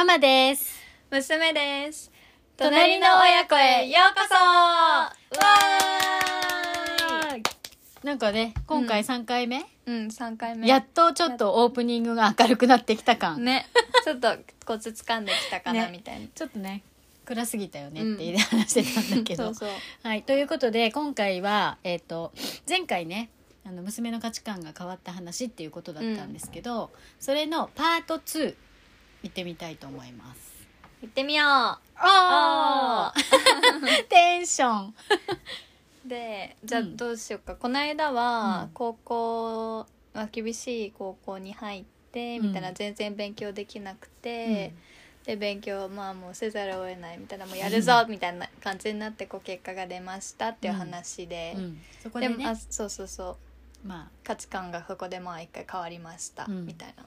ママです。娘です。隣の親子へようこそ。わなんかね、今回うん3回目、うん。3回目。やっとちょっとオープニングが明るくなってきた感。ね。ちょっとコツ掴んできたかな、ね。みたいな。ちょっとね、暗すぎたよねって話してたんだけど。そうそう。はい、ということで今回は、えっと前回ねあの娘の価値観が変わった話っていうことだったんですけど、それのパート2行ってみたいと思います。行ってみよう。あー。テンション。でじゃあうん。どうしようか、この間はうん。高校、まあ、厳しい高校に入ってみたいな、うん全然勉強できなくて、で勉強まあもうせざるを得ないみたいなもうやるぞみたいな感じになってこう結果が出ましたっていう話で、うん。うんそこでね。でもあそうそうそう。ま価値観がそこでまあ一回変わりました、うん。みたいな。あ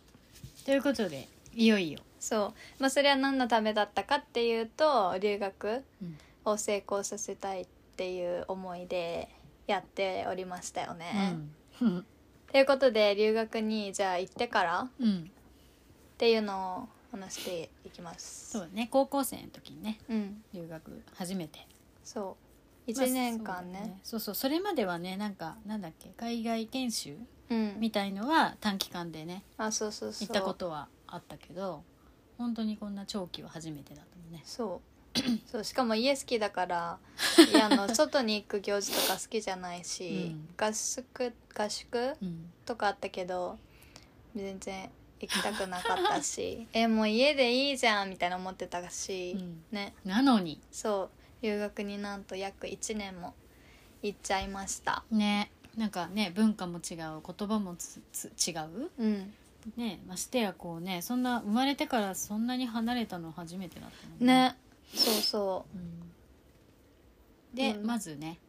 ということでいよいよ、そう。まあそれは何のためだったかっていうと留学うん。を成功させたいっていう思いでやっておりましたよね。うん。ということで留学にじゃあ行ってからっうん、ていうのを話していきます。そうね。高校生の時にねうん、留学初めて。そう。1年間ね,、まあそうそう。それまではねなんかなんだっけ海外研修うん。みたいのは短期間でねあそうそうそう。行ったことはあったけど本当にこんな長期は初めてだったもんね。そう。そうしかも家好きだからいやあの 外に行く行事とか好きじゃないし、うん。合宿合宿うん。とかあったけど全然行きたくなかったし えもう家でいいじゃんみたいな思ってたし、うん。ね。なのに。そう。留学になんと約1年も行っちゃいました。ね。なんかね文化も違う言葉も違う？うんねましてやこうねそんな生まれてからそんなに離れたの初めてだったもんね。そうそう。ん。で、うん。まずね。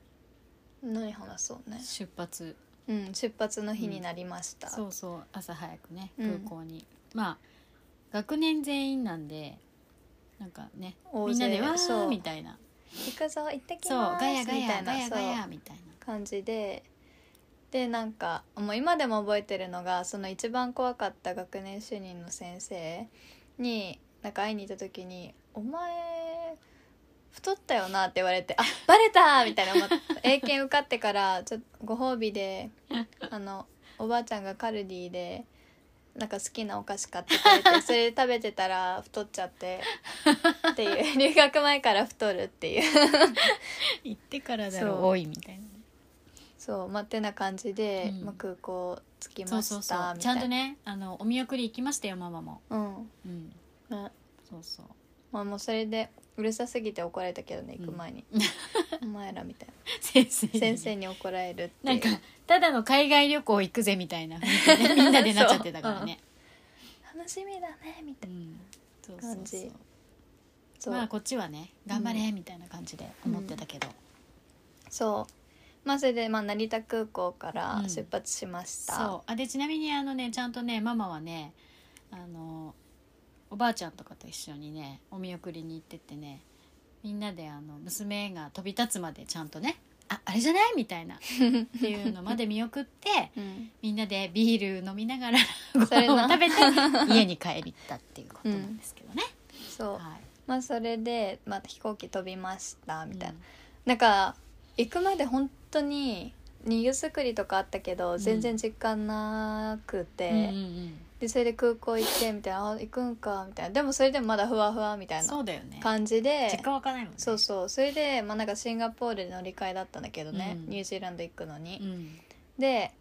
う何話そうね。出発。うん出発の日になりました、そうそう朝早くねうん。空港に、まあ学年全員なんでなんかねみんなで「わー」みたいな。行くぞ行ってきそうますガヤガみたいなヤガヤガそう。ヤみたいな。感じででなんかもう今でも覚えてるのがその一番怖かった学年主任の先生になんか会いに行った時に「お前太ったよな」って言われて「あバレた!」みたいな思って 英検受かってからちょっとご褒美であのおばあちゃんがカルディで。なんか好きなお菓子買ってくれて それ食べてたら太っちゃってっていう留学前から太るっていう 行ってからだろ多いみたいなねそうまあてな感じで、うん。まあ、空港着きそうましたそうそうみたいな。ちゃんとねあのお見送り行きましたよママも。うん。うん。ね。そうそう。まあもうそれでうるさすぎて怒られたけどね行く前に、お前らみたい先生な先生に怒られるってなんかただの海外旅行行くぜみたいな。雰囲気でみんなでなっちゃってたからね。楽しみだねみたいなうん。そうそうそう。感じそう,、まあこっちはね頑張れみたいな感じで思ってたけど、そうまあそれで、まあ、成田空港からうん。出発しました、そう。あでちなみにあのねちゃんとねママはねあのおばあちゃんとかと一緒にねお見送りに行ってってねみんなであの娘が飛び立つまでちゃんとねああれじゃない？みたいなっていうのまで見送って うん。みんなでビール飲みながら ご飯を食べて 家に帰りったっていうことなんですけどね、そう。はい。まあそれで、まあ、飛行機飛びましたみたいな、うん。なんか行くまで本当に荷造りとかあったけどん。全然実感なくて、うんうんうん。でそれで空港行ってみたいなあ行くんかみたいな。でもそれでもまだふわふわみたいな感じで実感湧かないもんね。そうそう。それで、まあ、なんかシンガポールで乗り換えだったんだけどね、うん。ニュージーランド行くのに、うん。で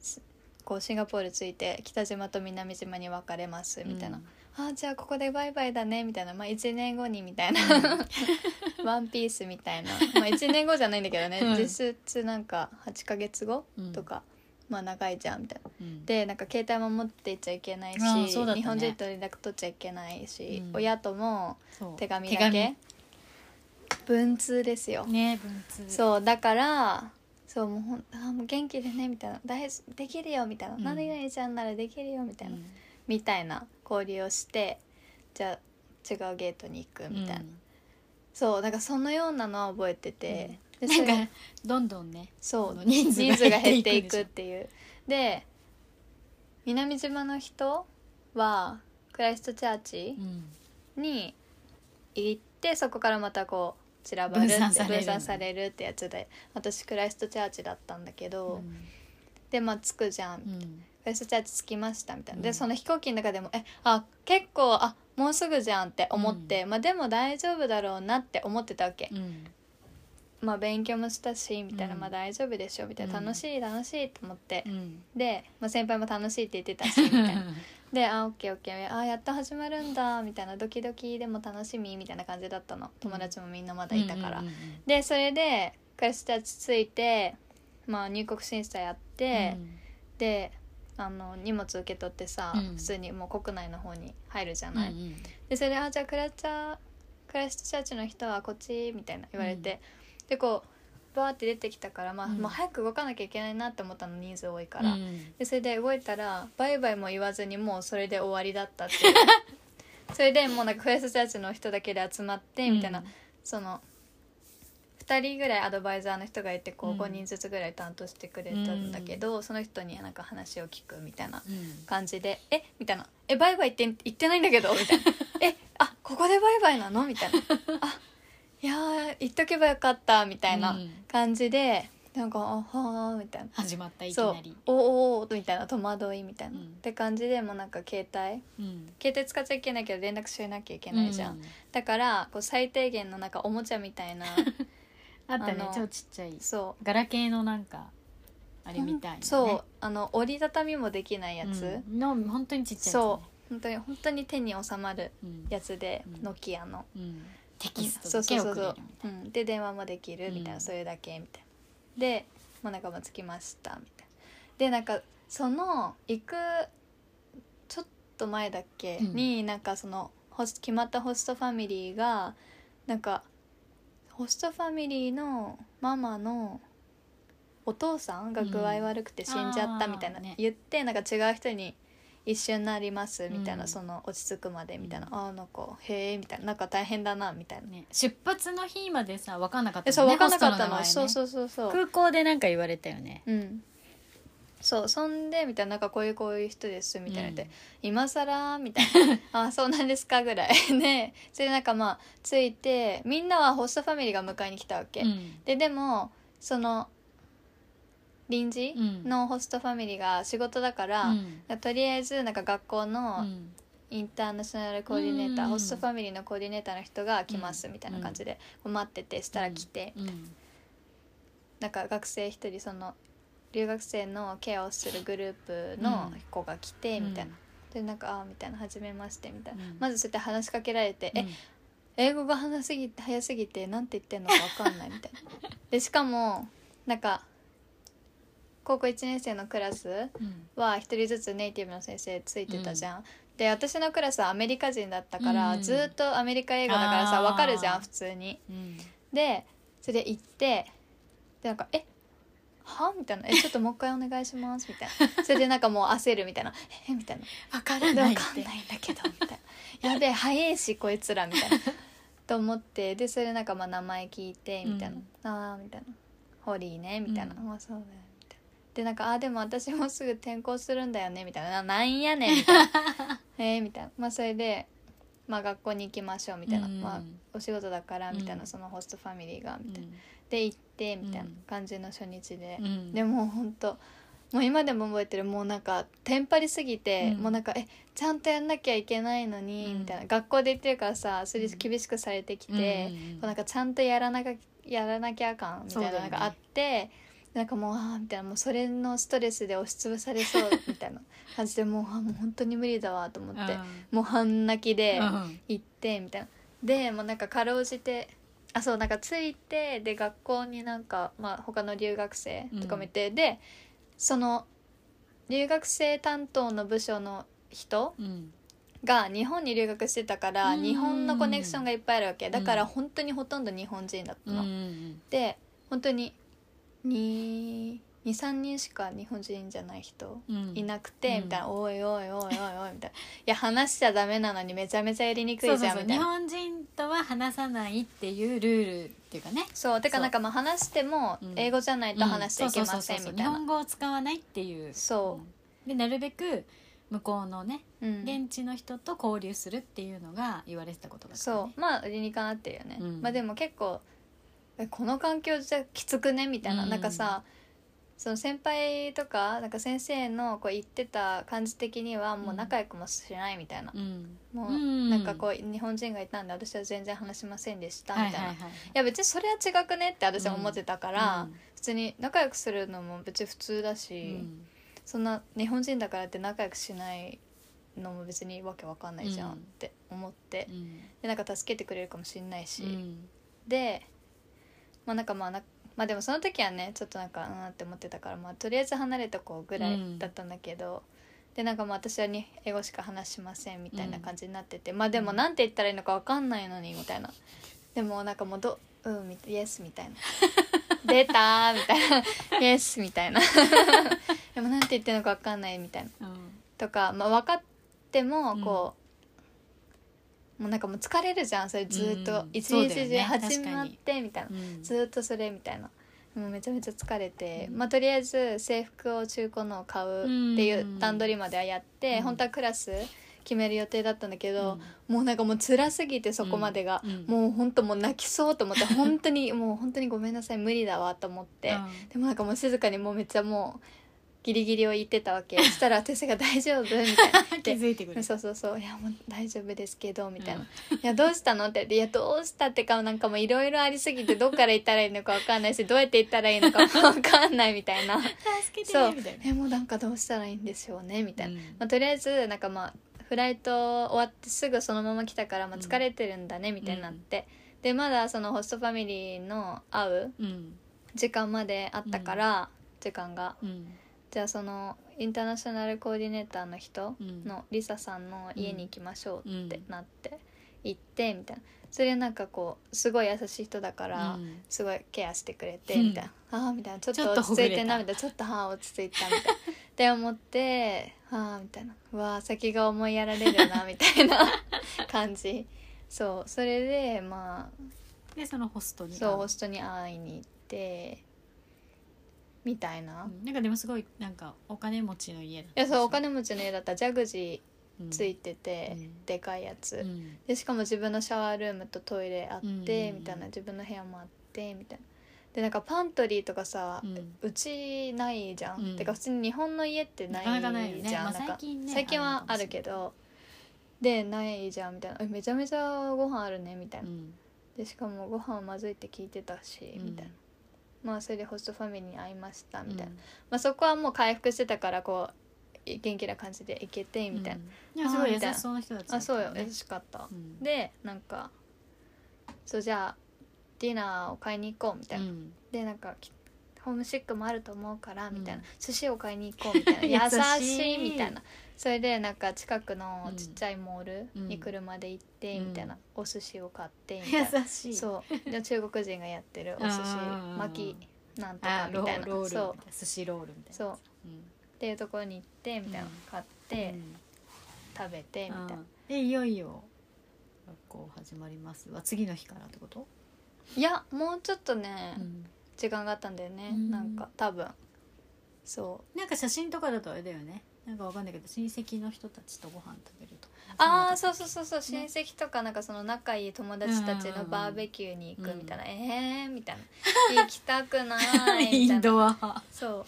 すこうシンガポール着いて北島と南島に分かれますみたいな、あじゃあここでバイバイだねみたいな、まあ、1年後にみたいな ワンピースみたいな、まあ、1年後じゃないんだけどね、うん。実質なんか8ヶ月後うん。とか、まあ長いじゃんみたいな。うん。でなんか携帯も持って行っちゃいけないし、あーそうだったね。日本人と連絡取っちゃいけないし、うん。親ともそう。手紙だけ。文通ですよ、ね文通。そうだからそうもうほんあーもう元気でねみたいな。大できるよみたいな、うん。何々ちゃんならできるよみたいな、うんみたいな交流をしてじゃあ違うゲートに行くみたいな、うん。そうなんかそのようなのは覚えてて、でそれなんかどんどんねそう人数が減っていくっていう。で南島の人はクライストチャーチうんに行ってそこからまたこう散らばるって分散される。ってやつで私クライストチャーチだったんだけど、うん。でまあ着くじゃん、クうんライストチャーチ着きましたみたいな、うん。でその飛行機の中でもえあ結構あもうすぐじゃんって思って、まあでも大丈夫だろうなって思ってたわけ、うん。まあ勉強もしたしみたいな、うん。まあ大丈夫でしょみたいな、うん。楽しい楽しいと思って。う、ん。で、まあ、先輩も楽しいって言ってたし みたいな。で「あオッケーオッケー。あやっと始まるんだ」みたいな。ドキドキでも楽しみみたいな感じだったの。友達もみんなまだいたから、でそれでクラスたち着いて、まあ、入国審査やって、であの荷物受け取ってさ、うん。普通にもう国内の方に入るじゃうんない、うんうん。でそれで「あじゃあクラチャークライストチャーチの人はこっち」みたいな言われて、でこうバーって出てきたから、まあうん。もう早く動かなきゃいけないなって思ったの人数多いから、うん。でそれで動いたらバイバイも言わずにもうそれで終わりだったっていう。それでもうなんかクライストチャーチの人だけで集まってみたいな、うん。その2人ぐらいアドバイザーの人がいてこううん。5人ずつぐらい担当してくれたんだけど、その人になんか話を聞くみたいなうん。感じで「え？みたいな「えバイバイって言ってないんだけど」みたいな「えあここでバイバイなの?」みたいな「あいやー言っとけばよかった」みたいなうん。感じでなんか「あはー」みたいな。始まったいきなり。おーおーみたいな戸惑いみたいな、うん。って感じでもうなんか携帯。うん。携帯使っちゃいけないけど連絡しなきゃいけないじゃん、うん。だからこう最低限のなんかおもちゃみたいな あったね。あの超ちっちゃい。そう。ガラケーのなんかあれみたいなね。そう。あの折りたたみもできないやつ、うん。の本当にちっちゃいやつね。そう。本当に本当に手に収まるうん。やつで、うん。ノキアの。うん。テキストだけ送れるみたいな。うん、で電話もできるみたいな、うん。それだけみたいな。でもうなんかもう着きましたみたいな。でなんかその行くちょっと前だっけ、うん。になんかその決まったホストファミリーがなんかホストファミリーのママのお父さんが具合悪くて死んじゃったみたいな、あーね。言ってなんか違う人に一緒になりますみたいな、うん。その落ち着くまでみたいな、うん。ああなんかへえみたいななんか大変だなみたいな。ね。出発の日までさ分かんなかったえそう分かんなかったのね。そうそうそうそう。空港でなんか言われたよね。うんそうそんでみたいななんかこういうこういう人ですみたいなので、うん。今更みたいな あそうなんですかぐらい。でそれでなんかまあ着いてみんなはホストファミリーが迎えに来たわけ、うん。ででもその臨時うんのホストファミリーが仕事だから、うん。とりあえずなんか学校うのん。インターナショナルコーディネーター、うん。ホストファミリーのコーディネーターの人が来ますうんみたいな感じで、こう待っててしたら来て、うん。なんか学生一人その留学生のケアをするグループの子が来てみたいな、でなんか「ああ」みたいな「初めまして」みたいな、うん。まずそうやって話しかけられて「うん。え英語が話すぎて早すぎてなんて言ってんのか分かんない」みたいな。でしかもなんか高校1年生のクラスうん。は一人ずつネイティブの先生ついてたじゃん、で私のクラスはアメリカ人だったから、うん。ずーっとアメリカ英語だからさ分かるじゃん普通に。うん。でそれで行ってでなんか「えは?」みたいな「えちょっともう一回お願いします」みたいな。それでなんかもう焦るみたいな「えみたいな。分か「でわらないかんないんだけど」み たいな「やべえ早いしこいつら」みたいな。と思って。でそれでなんかまあ名前聞いてみたいな。うん「ああ」みたいな「ホリーね」みたいな「うん。あそうだよ」みたいな。でなんか「あーでも私もすぐ転校するんだよね」みたいな「ななんやねん」みたいな「えー」みたいな。まあそれでまあ学校に行きましょうみたいな、うん。まあお仕事だからみたいな、うん。そのホストファミリーがみたいな、うんで行ってみたいなうん感じの初日で、うん。でもうほんともう今でも覚えてるもうなんかテンパりすぎて、うん。もうなんかえちゃんとやんなきゃいけないのに、うん。みたいな。学校で言ってるからさそれ厳しくされてきて、うんうんうん。こうなんかちゃんとやらなきゃやらなきゃあかんみたいなのがあって、なんかもうあーみたいなもうそれのストレスで押しつぶされそうみたいな 感じでもうあもう本当に無理だわと思って、もう半泣きで。うん。行ってみたいな。でもうなんかかろうじてあそうなんか着いてで学校になんか、まあ、他の留学生とかもいて、でその留学生担当の部署の人うん。が日本に留学してたからうん。日本のコネクションがいっぱいあるわけ。だから本当にほとんど日本人だったうんの。うん。で本当に23人しか日本人じゃない人うん。いなくて、うん。みたいな「おいおいおいおいおい」みたいな「いや話しちゃダメなのにめちゃめちゃやりにくいじゃん」みたいな。日本人とは話さないっていうルールっていうかね。そうてかなんかまあ話してもうん。英語じゃないと話しちゃいけませんみたいな。日本語を使わないっていう。そうん。でなるべく向こうのねうん。現地の人と交流するっていうのが言われてたことだから、ね、そう。まあ理にかなってるよね、うん。まあでも結構えこの環境じゃきつくねみたいな、うん。なんかさその先輩とかなんか先生のこう言ってた感じ的にはもう仲良くもしないみたいな、うん。もううん。なんかこう日本人がいたんで私は全然話しませんでしたみたいな、いはいはいはい。や別にそれは違くねって私は思ってたから、うん。普通に仲良くするのも別に普通だうし、ん。そんな日本人だからって仲良くしないのも別にわけわかんないじゃんうんって思って、うん。でなんか助けてくれるかもしれないし、うん。でまあなんかまあなまあでもその時はねちょっとなんかうんって思ってたからまあとりあえず離れとこうぐらいだったんだけど、でなんかまあ私はに英語しか話しませんみたいな感じになってて、まあでもなんて言ったらいいのかわかんないのにみたいな。でもなんかもうどうんみイエスみたいな。出たーみたいな。イエスみたいな。でもなんて言ってるのかわかんないみたいな。うん。とか、まあ、分かってもこう、もうなんかもう疲れるじゃん。それずっと、うん。一日中始まってみたいな、うん。ずっとそれみたいな。もうめちゃめちゃ疲れて、うん。まあとりあえず制服を中古のを買うっていう段取りまではやって、うん。本当はクラス決める予定だったんだけど、もうなんかもう辛すぎてそこまでが、うん。うん。もう本当もう泣きそうと思って本当にもう本当にごめんなさい無理だわと思って、うん。でもなんかもう静かにもうめっちゃもうギリギリを言ってたわけ。そしたら私が「大丈夫?」みたいな 気づいてくれるそうそうそう「いやもう大丈夫ですけど」みたいな「いやどうしたの?」って。言って「いやどうした?」ってかなんかもういろいろありすぎてどっから言ったらいいのかわかんないしどうやって言ったらいいのかもわかんないみたいな。助けてそう。えもうなんかどうしたらいいんでしょうねみたいな、うん。まあ、とりあえずなんかまあフライト終わってすぐそのまま来たから、まあ、うん。疲れてるんだねみたいになって、でまだそのホストファミリーの会ううん。時間まであったから、時間が。うんじゃあそのインターナショナルコーディネーターの人うん。のリサさんの家に行きましょうってなって行ってみたいな。それなんかこうすごい優しい人だから、うん。すごいケアしてくれてうん。みたいな、ああみたいな。ちょっと落ち着いてなみたいな。ちょっとはあ落ち着いたみたいな。って思ってああみたいな。うわあ先が思いやられるなみたいな 感じ。そう。それでまでそのホストにあそうホストに会いに行ってみたいな、なんかでもすごいなんかお金持ちの家だやそうお金持ちの家だった。らジャグジうん。ーついてて、うん。でかいやつ、うん。でしかも自分のシャワールームとトイレあって、うん。みたいな。自分の部屋もあってみたいな。でなんかパントリーとかさ、ううんちないじゃん、うん。てか普通に日本の家ってないじゃん。なか最近はあるけどでないじゃんみたいな。えめちゃめちゃご飯あるねみたいな、うん。でしかもご飯まずいって聞いてたし、みたいなまあそれでホストファミリーに会いましたみたいな、まあ、そこはもう回復してたからこう元気な感じで行けてみたいな、うん。いやすごい優しそうな人たちだあったそうよ優しかった、うん。でなんかそうじゃあディナーを買いに行こうみたいな、うん。でなんかきホームシックもあると思うからみたいな、うん。寿司を買いに行こうみたいな。優優しいしいみたいなそれでなんか近くのちっちゃいモールに車で行ってうん。みたいな、お寿司を買ってみたいな、優しい。そう。で中国人がやってるお寿司うん巻きなんとかあみたいな。そう。な。寿司ロールみたいな。そう。っうん。ていうところに行ってみたいな、うん買って、うん。食べてみたいな、うんでいよいよ学校始まりますわ。次の日からってこと？いやもうちょっとね、うん。時間があったんだよね、うん。なんか多分。そなんか写真とかだとあれだよねなんかわかんないけど親戚の人たちとご飯食べるとうああそううそうそうそう親戚とかなんかその仲いい友達たちのバーベキューに行くみたいな、えーみたいな。行きたくないみたいな。ドアそう。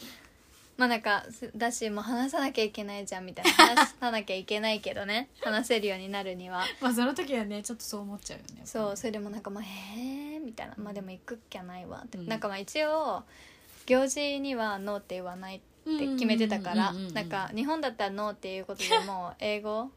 まあなんかすだしもう話さなきゃいけないじゃんみたいな。話さなきゃいけないけどね。話せるようになるには。まあその時はねちょっとそう思っちゃうよねそうそれでもなんかまあへえみたいな。まあでも行くっきゃないわって、うん。なんかまあ一応行事にはノーって言わないって決めてたからうんうんうんうん。なんか日本だったらノーっていうことでも 英語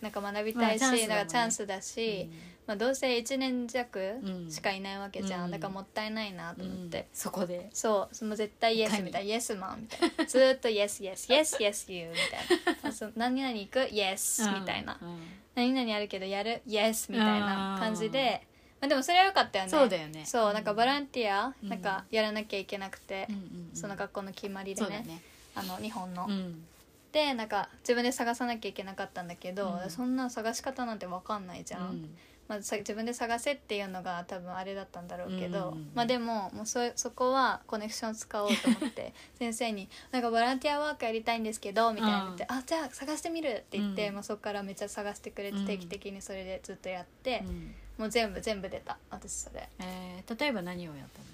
なんか学びたいし、なんかチャンスだし、まあ、どうせ1年弱うん。しかいないわけじゃん、うん。だからもったいないなと思って、そこで。そう。その絶対イエスみたいな。イエスマンみたいな。ずーっとイエスイエスイエスイエスユーみたいな。あ そう何々行く？イエスみたいな、うん。何々あるけどやる？イエスみたいな感じで、まあ、でもそれは良かったよね。そうだよね。そう。なんかボランティア、うん。なんかやらなきゃいけなくて、うんうんうん。その学校の決まりでね。ねあの日本の、うん。でなんか自分で探さなきゃいけなかったんだけど、うん。そんな探し方なんて分かんないじゃん、うん。まあ、さ自分で探せっていうのが多分あれだったんだろうけど、うん。まあでももうそそこはコネクション使おうと思って 先生に「なんかボランティアワークやりたいんですけど」みたいな言って「あじゃあ探してみる」って言って、うん。まあ、そこからめっちゃ探してくれうん。て定期的にそれでずっとやって、うん。もう全部全部出た。私それ。えー例えば何をやったの？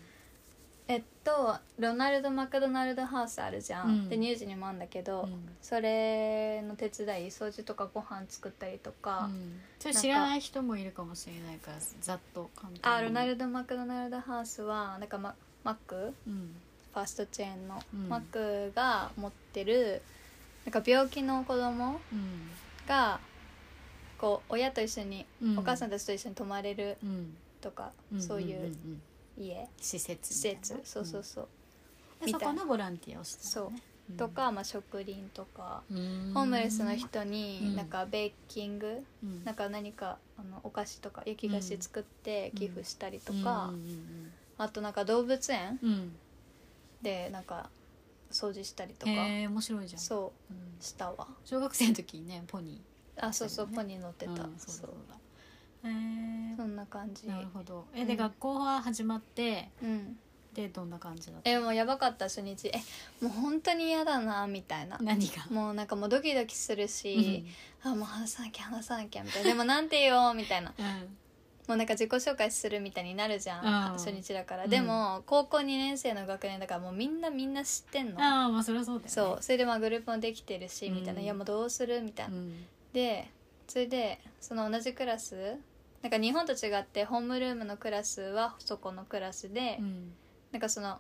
えっとロナルド・マクドナルドハウスあるじゃん、うん。で乳児にもあるんだけど、うん。それの手伝い掃除とかご飯作ったりとか、うん。知らない人もいるかもしれないからざっと簡単にあロナルド・マクドナルドハウスはなんかママックうん。ファーストチェーンの、うん。マックが持ってるなんか病気の子供うん。がこう親と一緒に、うん。お母さんたちと一緒に泊まれるうん。とか、んそういうん。ん家。施設施設。そうそうそう、うん。でそこのボランティアをしたのね。う。ん。とか、まあ、食林とか、うん。ホームレスの人にうん。なんかベーキング、うん。なんか何かあのお菓子とか焼き菓子作って寄付したりとうんか、うんあとなんか動物園でなんか掃除したりとか、へえ面白いじゃん。そう。うん。したわ。小学生の時にねポニあそうそう、そうねポニー乗ってた、ーうんそそうそうそんな感じ。なるほど。えで、うん。学校は始まってうん。でどんな感じだった？えもうやばかった初日。えもう本当に嫌だなみたいな。何が？もうなんかもうドキドキするうしん、あもう話さなきゃ話さなきゃみたいな。でもなんて言おうみたいな。うん。もうなんか自己紹介するみたいになるじゃん、うん。初日だから、うん。でも高校2年生の学年だからもうみんなみんな知ってんの。ああまあそりゃそうだよね。そう。それでまあグループもできてるし、うんみたいな「いやもうどうする?」みたいな、うん。でそれでその同じクラスなんか日本と違ってホームルームのクラスはそこのクラスで、うんなんかその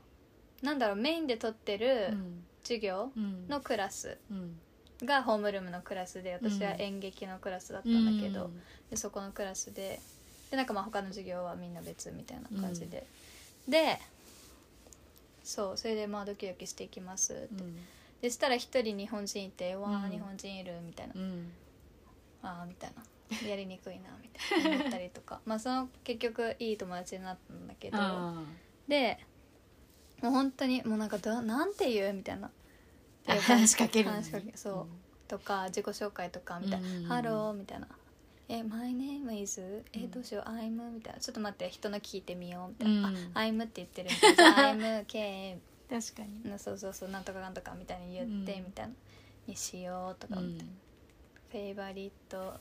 なんだろうメインで取ってうるん授業うんのクラスうんがホームルームのクラスで私は演劇のクラスだったんだけど、でそこのクラスででなんかまあ他の授業はみんな別みたいな感じで、でそうそれでまあドキドキしていきますって、うんでしたら一人日本人いて「わあ、うん。日本人いる」みたいな。うん「ああ」みたいなやりにくいなみたいな思ったりとか。まあその結局いい友達になったんだけど。あでもう本当にもうなんかどなんて言うみたいな。あ 話しかけるのね。話しかけそう。とか自己紹介とかみたいな。うん「ハロー」みたいな「え My name is? えうん。どうしよう。I'm」みたいな「ちょっと待って人の聞いてみよう」みたいな「うん。あ I'm」って言ってるみたいな。じゃあ「I'm K 確かに」そうそうそう。なんとかなんとかみたいに言って、うんみたいな「にしよう」とかうみたいな。ん。フェイバリット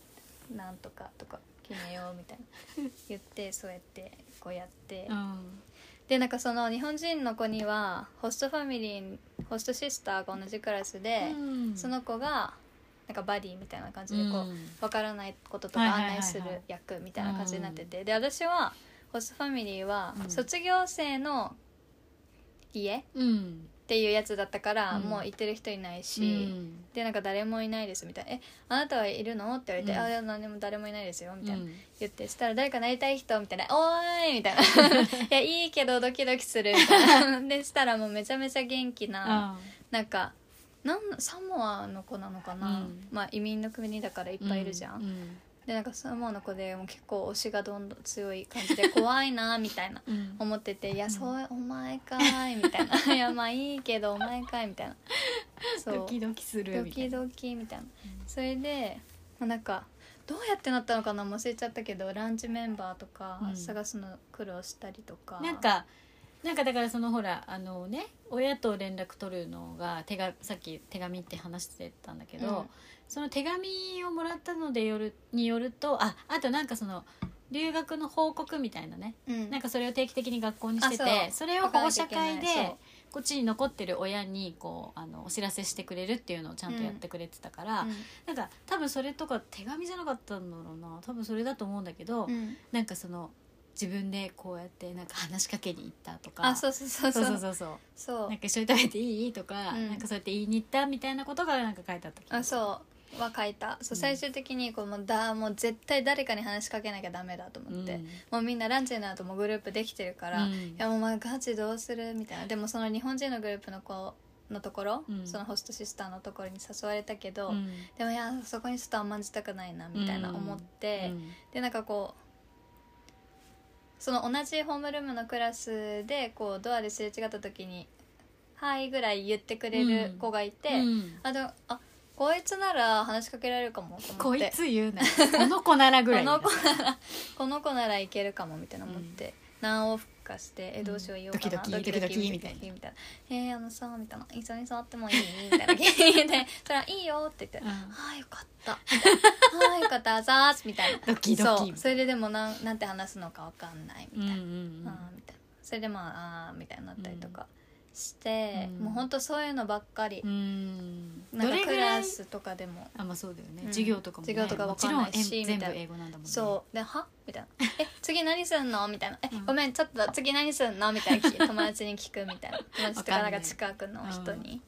なんとかとか決めようみたいな。言ってそうやってこうやって。うん。でなんかその日本人の子にはホストファミリーホストシスターが同じクラスで、うん。その子がなんかバディみたいな感じでこう、うん。分からないこととか案内する役みたいな感じになってて、で私はホストファミリーはうん。卒業生の家っうんていうやつだったから、うん。もう行ってる人いないし、うん。でなんか誰もいないですみたいな「えあなたはいるの?」って言われて「うん。あいや何も誰もいないですよ」みたいな、うん。言ってしたら誰かなりたい人みたいな「おーい!」みたいな「いやいいけどドキドキする」みたいな。でしたらもうめちゃめちゃ元気なあなんかなんサモアの子なのかな、うん。まあ移民の国だからいっぱいいるじゃんでなんかサモアの子でもう結構推しがどんどん強い感じで怖いなみたいなうん。思ってて「いやそうお前かーい」みたいな「いやまあいいけどお前かい」みたいな。そう。ドキドキするドみたいな。キドキみたいな、それで、まあ、なんかどうやってなったのかな？忘れちゃったけどランチメンバーとかうん。探すの苦労したりとか、なんかなんかだからそのほらあのね親と連絡取るのが手がさっき手紙って話してたんだけど、うんその手紙をもらったのでよるによるとああとなんかその留学の報告みたいなね。うん。なんかそれを定期的に学校にしててあそれを保護者会でこっちに残ってる親にこうあのお知らせしてくれるっていうのをちゃんとやってくれてたから、うん。なんか多分それとか手紙じゃなかったんだろうな。多分それだと思うんだけど、うん。なんかその自分でこうやってなんか話しかけに行ったとかあそうそうそうそそううそうそうそう。そう。なんか一緒に食べていい？とか、うん。なんかそうやって言いに行ったみたいなことがなんか書いてあった気があそうは書いた。そううん。最終的にこうもうだもう絶対誰かに話しかけなきゃダメだと思って、うん。もうみんなランチになるともうグループできてるから、うん。いやもうまあガチどうするみたいな。でもその日本人のグループの子のところ、うん。そのホストシスターのところに誘われたけど、うん。でもいやそこにちょっと甘んじたくないなみたいな思って、うん。でなんかこうその同じホームルームのクラスでこうドアですれ違った時に「はい」ぐらい言ってくれる子がいて、うん。あでもあこいつなら話しかけられるかもと思こいつ言うなこの子ならぐらいこの子なら この子ならいけるかもみたいな思って、何往復かして「えどうしよう言おうかな、ドキドキドキドキみたいな。みたいな「えー、あのさ」みたいな「一緒に触ってもいい?」みたいな聞 いて「それはいいよ」って言って「うんああよかった」みたいな「ああよかったあざーす」みたいな。ドキドキ。そう。それででもなんなんて話すのかわかんないみたいな、うんうん。あーみたいな。それでまああーみたいになったりとかして、うん。もうほんとそういうのばっかり。う、ん。なんかクラスとかでも。あまあそうだよね、うん。授業とかも、ね、授業とかわかんないしもちろんえ全部英語なんだもんね。そう。で「は? 」みたいな「え次何すんの?」みたいな「えうん。ごめんちょっと次何すんの?」みたいな友達に聞くみたいな。友達とかなんか近くの人に、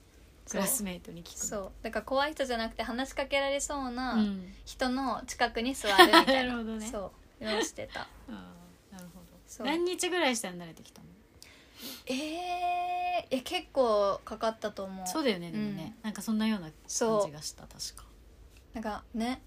クラスメートに聞くそう。だから怖い人じゃなくて話しかけられそうなうん。人の近くに座るみたいな。なるほどね。そう。いうのをしてた。あーなるほど。そう。何日ぐらいしたら慣れてきたの？えー、え結構かかったと思う。そうだよねでもね、なんかそんなような感じがした確か。なんかね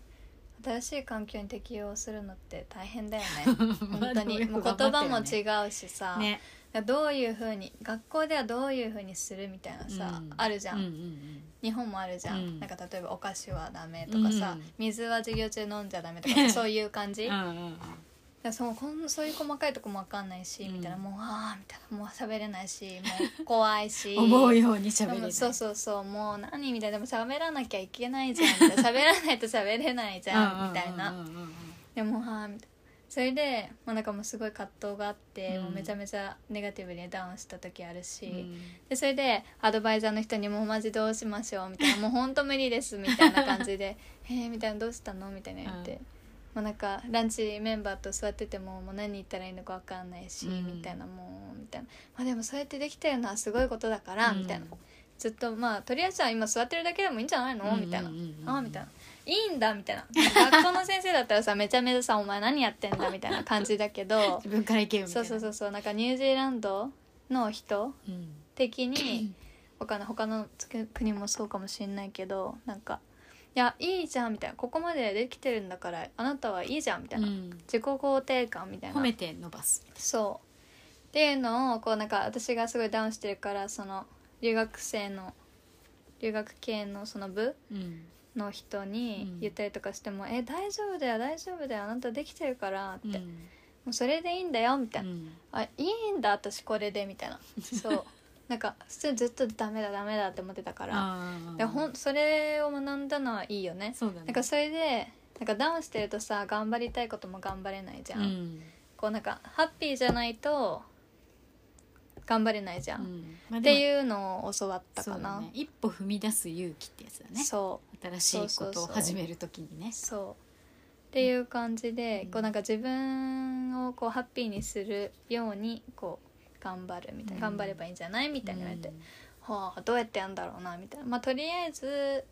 新しい環境に適応するのって大変だよ ね。本当にもう言葉も違うしさ、ね。どういうふうに学校ではどういうふうにするみたいなさ、うん。あるじゃん、うんうん。日本もあるじゃん、うん。なんか例えばお菓子はダメとかさ、うん。水は授業中飲んじゃダメとか そういう感じ、うんうんうんらそうこんそういう細かいとこも分かんないし、うん。みたいなもうああみたいなもう喋れないしもう怖いし。思うように喋れない。そうそうそうもう何みたいなでも喋らなきゃいけないじゃんみたいな。喋らないと喋れないじゃんみたいな。でもはあみたいな。それで、まあ、なんかもうすごい葛藤があって、うん。もうめちゃめちゃネガティブにダウンした時あるし、うん。でそれでアドバイザーの人にもうマジどうしましょうみたいな。もう本当無理ですみたいな感じで「へ え」みたいな「どうしたの?」みたいな言って、うんまあ、なんかランチメンバーと座っててももう何言ったらいいのか分かんないし、うん。みたいなもうみたいな、まあ、でもそうやってできてるのはすごいことだから、みたいな。ずっとまあとりあえずは今座ってるだけでもいいんじゃないの、みたいなうんうん。うんうんああみたいな。いいんだみたいな。学校の先生だったらさめちゃめちゃさ「お前何やってんだ」みたいな感じだけど 自分から行けよみたそいうな。そうそうそうなんかニュージーランドの人うん。的に他の他の国もそうかもしれないけどなんか「いやいいじゃん」みたいな「ここまでできてるんだからあなたはいいじゃん」みたいな、うん。自己肯定感みたいな。褒めて伸ばす。そう。っていうのをこうなんか私がすごいダウンしてるからその留学生の留学系のその部うん。の人にうん。言ったりとかしても「え大丈夫だよ大丈夫だよあなたできてるから」って、もうん。うそれでいいんだよみたいな。うん。あいいんだ私これでみたいな。そうなんか普通にずっとダメだダメだって思ってたから。でほんそれを学んだのはいいよね。そうだね。なんかそれでなんかダウンしてるとさ頑張りたいことも頑張れないじゃん、うん。こうなんかハッピーじゃないと頑張れないじゃん、っうん。まあでもていうのを教わったかな。ね。一歩踏み出す勇気ってやつだね。そう。新しいことを始めるときにね。そう。っていう感じで、うん。こうなんか自分をこうハッピーにするようにこう頑張るみたいな、うん。頑張ればいいんじゃないみたいに言われて、うん。はあどうやってやんだろうなみたいな。まあとりあえず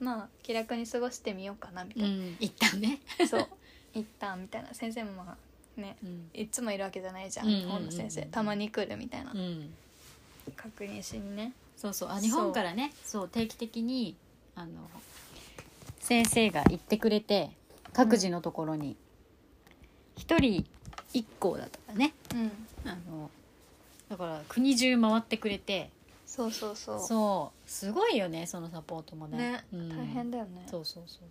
まあ気楽に過ごしてみようかなみたいうん。一旦ね。な、そう。一旦みたいな。先生もまあねうん。いつもいるわけじゃないじゃん、うんうんうん日本の先生。たまに来るみたいな、うん。確認しにね。そうそう。あ日本からねそう。定期的にあの先生が行ってくれて各自のところに一人一校だったからね。うんあのだから国中回ってくれてそうそうそう。そうすごいよねそのサポートもね。ね、うん。大変だよね。そうそうそう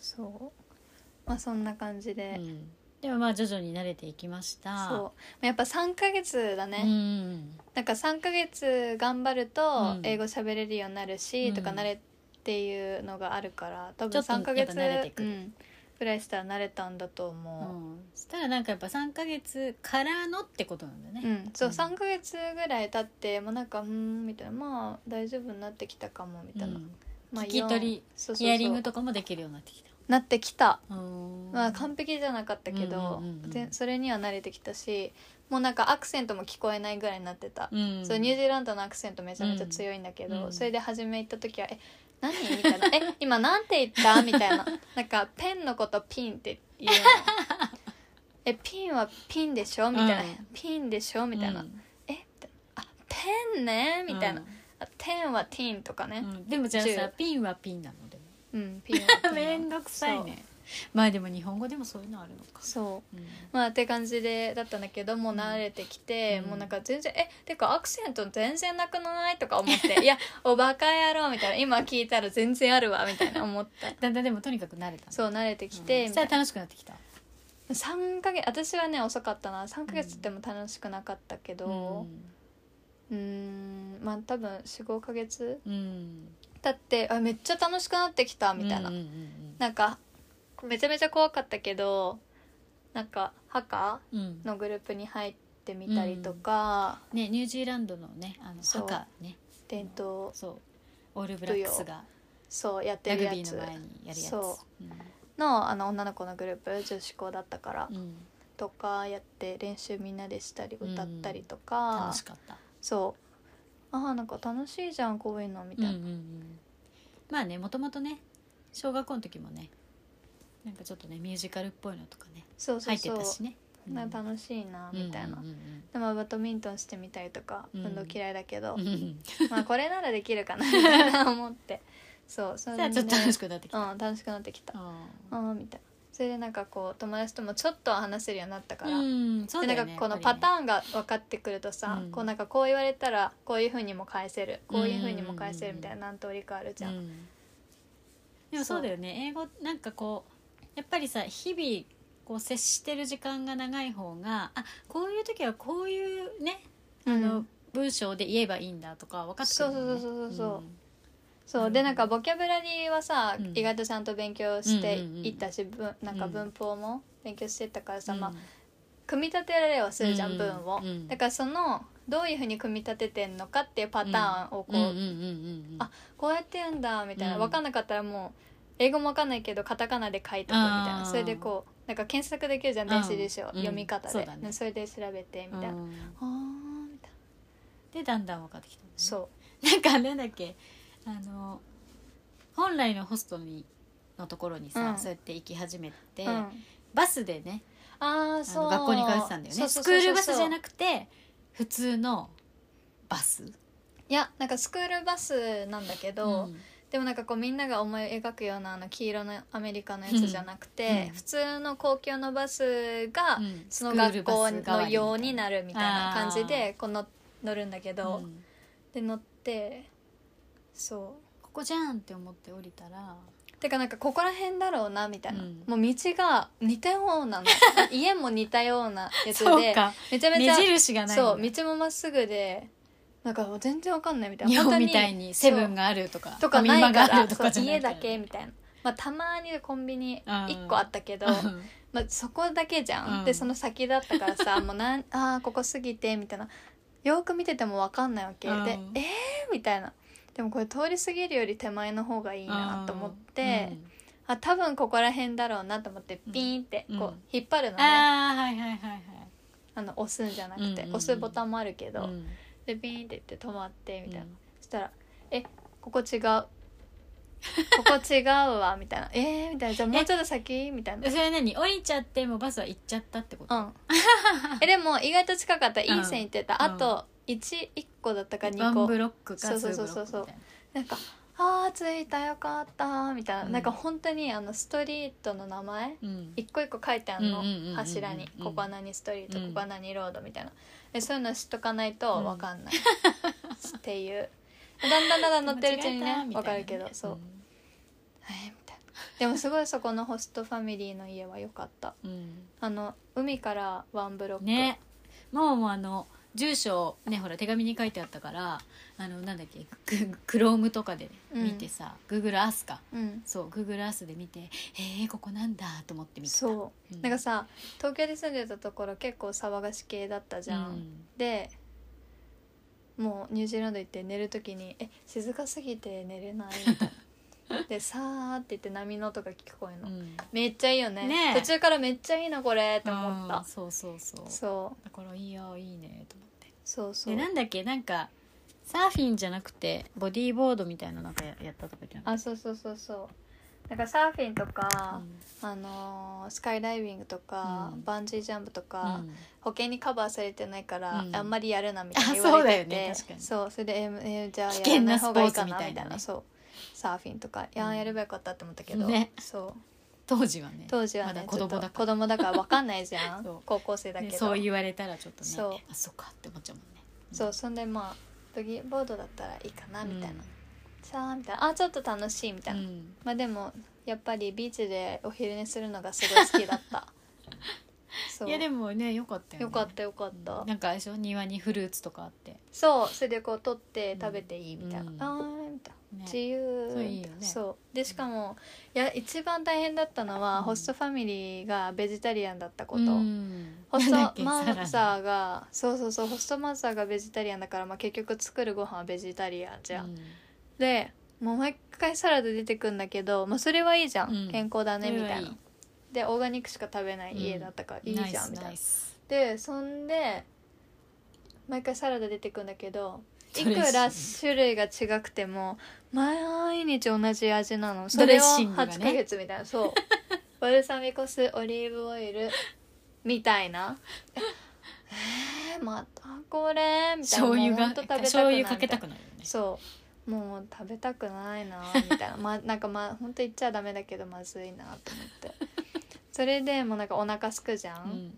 そう。まあそんな感じで、そう、うん、でもまあ徐々に慣れていきました。そう。やっぱ3ヶ月だね、うんなんか3ヶ月頑張るとうん。英語喋れるようになるし、うん。とか慣れっていうのがあるから多分ちょっと3ヶ月慣れてくる。うん、ぐらいしたら慣れたんだとう。思ん。そしたらなんかやっぱ3ヶ月からのってことなんだう、うねん。そううん。3ヶ月ぐらい経ってもうなんかうんみたいな。まあ大丈夫になってきたかもみたいな、うん。まあ、聞き取り四そうそうそう。ヒアリングとかもできるようになってきた。なってきた、うん。まあ、完璧じゃなかったけど、うんうんうんうん。ぜそれには慣れてきたしもうなんかアクセントも聞こえないぐらいになってた、うん。そうニュージーランドのアクセントめちゃめちゃ強いんだけど、うん。それで初め行った時は「え何?」みたいな「え今なんて言った?」みたいな。なんかペンのことピンって言うの「えピンはピンでしょ?」みたいな「うん。ピンでしょ?」みたいな「うん。えみたいなあペンね」みたいな。うん「あテンはティン」とかね。うん。でもじゃあ10さピンはピンなの？でも。うん、ピンはピン めんどくさいねまあでも日本語でもそういうのあるのか。そう。うん。まあって感じでだったんだけどもう慣れてきて、うん。もうなんか全然「えてかアクセント全然なくない?」とか思って「いやおバカ野郎」みたいな。今聞いたら全然あるわみたいな思った。だんだんでもとにかく慣れたそう慣れてきうん。て、みたいな。そしたら楽しくなってきた？3ヶ月私はね遅かったな。3ヶ月っても楽しくなかったけど。うーんまあ多分45ヶ月うん。うん経ってあめっちゃ楽しくなってきたみたいな、うんうんうん。なんかめちゃめちゃ怖かったけどなんかハカのグループに入ってみたりとか、ねニュージーランドのねあのそう。赤ね。伝統。そう。オールブラックスが。そうやってラグるやつ。ビーの前にやるやつ。そう。ん。のあの女の子のグループ女子校だったから、うん。とかやって練習みんなでしたり歌ったりとか、楽しかった。そう。ああなんか楽しいじゃんこういうのみたいな、うんうんうん。まあねもともとね小学校の時もねなんかちょっとねミュージカルっぽいのとかねそうそうそう。入ってたしね。なんか楽しいなみたいな、うんうんでもバドミントンしてみたりとか、うん。運動嫌いだけど。うん。うんうんまあこれならできるかなみたいな思って。そうそれでじゃあちょっと楽しくなってきた。うん楽しくなってきた。あああみたいな。それでなんかこう友達ともちょっとは話せるようになったから、うんねでなんかこのパターンが分かってくるとさ、うん。こうなんかこう言われたらこういうふうにも返せるこういうふうにも返せるみたいな何通りかあるじゃん、うん。でもそうだよね。英語なんかこうやっぱりさ日々こう接してる時間が長い方があこういう時はこういうねあの、うん文章で言えばいいんだとか分かってくるね。そうそうそうそうそうう。ん。そうでなんかボキャブラリーはさ、うん意外とちゃんと勉強してうんうんうん。いったし、文なんか文法も勉強してったからさ、まあうん組み立てられはするじゃん、うん文を、うんだからそのどういうふうに組み立ててんのかっていうパターンをこう、うんうんうんうんうんあこうやって言うんだみたいな、うん。分かんなかったらもう英語も分かんないけどカタカナで書いとくみたいな。それでこうなんか検索できるじゃん。電子辞書、うん。読み方で、そうだね。それで調べてみたいな、うん。あーみたいな。でだんだん分かってきた、ね、そなんかなんだっけ？あの本来のホストにのところにさ、うん。そうやって行き始めて、う、うん、バスでねあそう。の学校に通ってたんだよね。スクールバスじゃなくて普通のバス。いやなんかスクールバスなんだけど、うんでもなんかこうみんなが思い描くようなあの黄色のアメリカのやつじゃなくて、うん。普通の公共のバスがうん。その学校のようになるみたいな感じでこうの乗るんだけど、うん。で乗ってそここじゃんって思って降りたら。うてかなんかここら辺だろうなみたいな、うん。もう道が似たようなの。家も似たようなやつでめちゃめちゃそう道もまっすぐでなんか全然わかんないみたいな。日本みたいにセブンががあるとかとかないかマがあるとかじゃない家だけみたいな、まあ、たまにコンビニうん。1個あったけど、うん。まあ、そこだけじゃん、うん。でその先だったからさ もうなんあーここ過ぎてみたいな。よく見てても分かんないわけ、うん。でえー、みたいな。でもこれ通り過ぎるより手前の方がいいなと思って、あ多分ここら辺だろうなと思ってピーンってこううん引っ張るのうんね、ああはいはいはいはい。あの押すんじゃなくて、押すボタンもあるけど、うんでピーンって言って止まってみたいな、うん。そしたら「えここ違う。ここ違うわ」みたいな「えー」みたいな「じゃあもうちょっと先?」みたいな。それ何？降りちゃってもうバスは行っちゃったってこと、うん。えでも意外と近かった。いい線いってた、うん。あと 1, 1個だったかワ2個ンブロックかそうツそうそう。そうーブロックみたいな。なんか「あー着いたよかった」みたいな、うん。なんか本当にあのストリートの名前？うん。一個一個書いてあるの。うんうんうんうんうん柱にうん。ここは何ストリート？うんここは何ロード？みたいなでそういうの知っとかないと分かんない、っていう。だんだんだんだん乗ってるうちにね分かるけどそう、ん。えーみたいな。でもすごいそこのホストファミリーの家は良かった。うん。あの海からワンブロック、ね。もうもうあの住所ねほら手紙に書いてあったからあのなんだっけク クロームとかで見てさ、Google Earth か。うん。そう Google Earth で見てえー、ここなんだと思って見てた。そう、うん。なんかさ東京で住んでたところ結構騒がし系だったじゃん、うん。でもうニュージーランド行って寝る時に「え静かすぎて寝れない」みたいな で「さー」って言って波の音が聞こえるの、うん。めっちゃいいよね。ねえ。途中からめっちゃいいなこれ。って思った。うんそうそうそう。そう。だからいいよいいねと思って。そうそう。でなんだっけなんかサーフィンじゃなくてボディーボードみたいななんかややったとかじゃん。あそうそうそうそう。なんかサーフィンとか、うん。あのースカイダイビングとか、うん。バンジージャンプとか、うん。保険にカバーされてないから、うん。あんまりやるなみたいなあ言われてて。そうだよね確かに。そうそれでえーえーじゃあ危やらない方がいいかなみたいなたいな。そうサーフィンとかいややればよかったって思ったけど、ね。そう。当時はね。当時はねまだ子供だかちょっと子供だから分かんないじゃん。そう。高校生だら、けど。ねそう言われたらちょっとね。そう。あそうかって思っちゃうもんね。そうそんでまあドギーボードだったらいいかなみたいな、うん。さあみたいな。あちょっと楽しいみたいな、うん。まあでもやっぱりビーチでお昼寝するのがすごい好きだった そう。いやでもねよかったよね。よかったよかった、なんかあれでしょ庭にフルーツとかあって。そうそれでこう取って食べていいみたいな、うん。あーみたいな、ね。自由。そういいよね。そう。でしかもいや一番大変だったのは、うん。ホストファミリーがベジタリアンだったこと、うん。ホストマザーがそうそうそうホストマザーがベジタリアンだから、まあ、結局作るご飯はベジタリアンじゃん、うん。でもう毎回サラダ出てくんだけど、まあ、それはいいじゃん、うん。健康だねみたいなでオーガニックしか食べない家だったからいいじゃんみたいな。でそんで毎回サラダ出てくんだけどいくら種類が違くても毎日同じ味なの。それをシングがね。8ヶ月みたいな。そう。バルサミコ酢オリーブオイル。みたいな。えー、またこれ？みたいな。醤油が食べた醤油かけたくなるよね。そう。もう食べたくないなみたいな。まなんかまあ本当言っちゃダメだけどまずいなと思ってそれでもうなんかお腹すくじゃん、うん。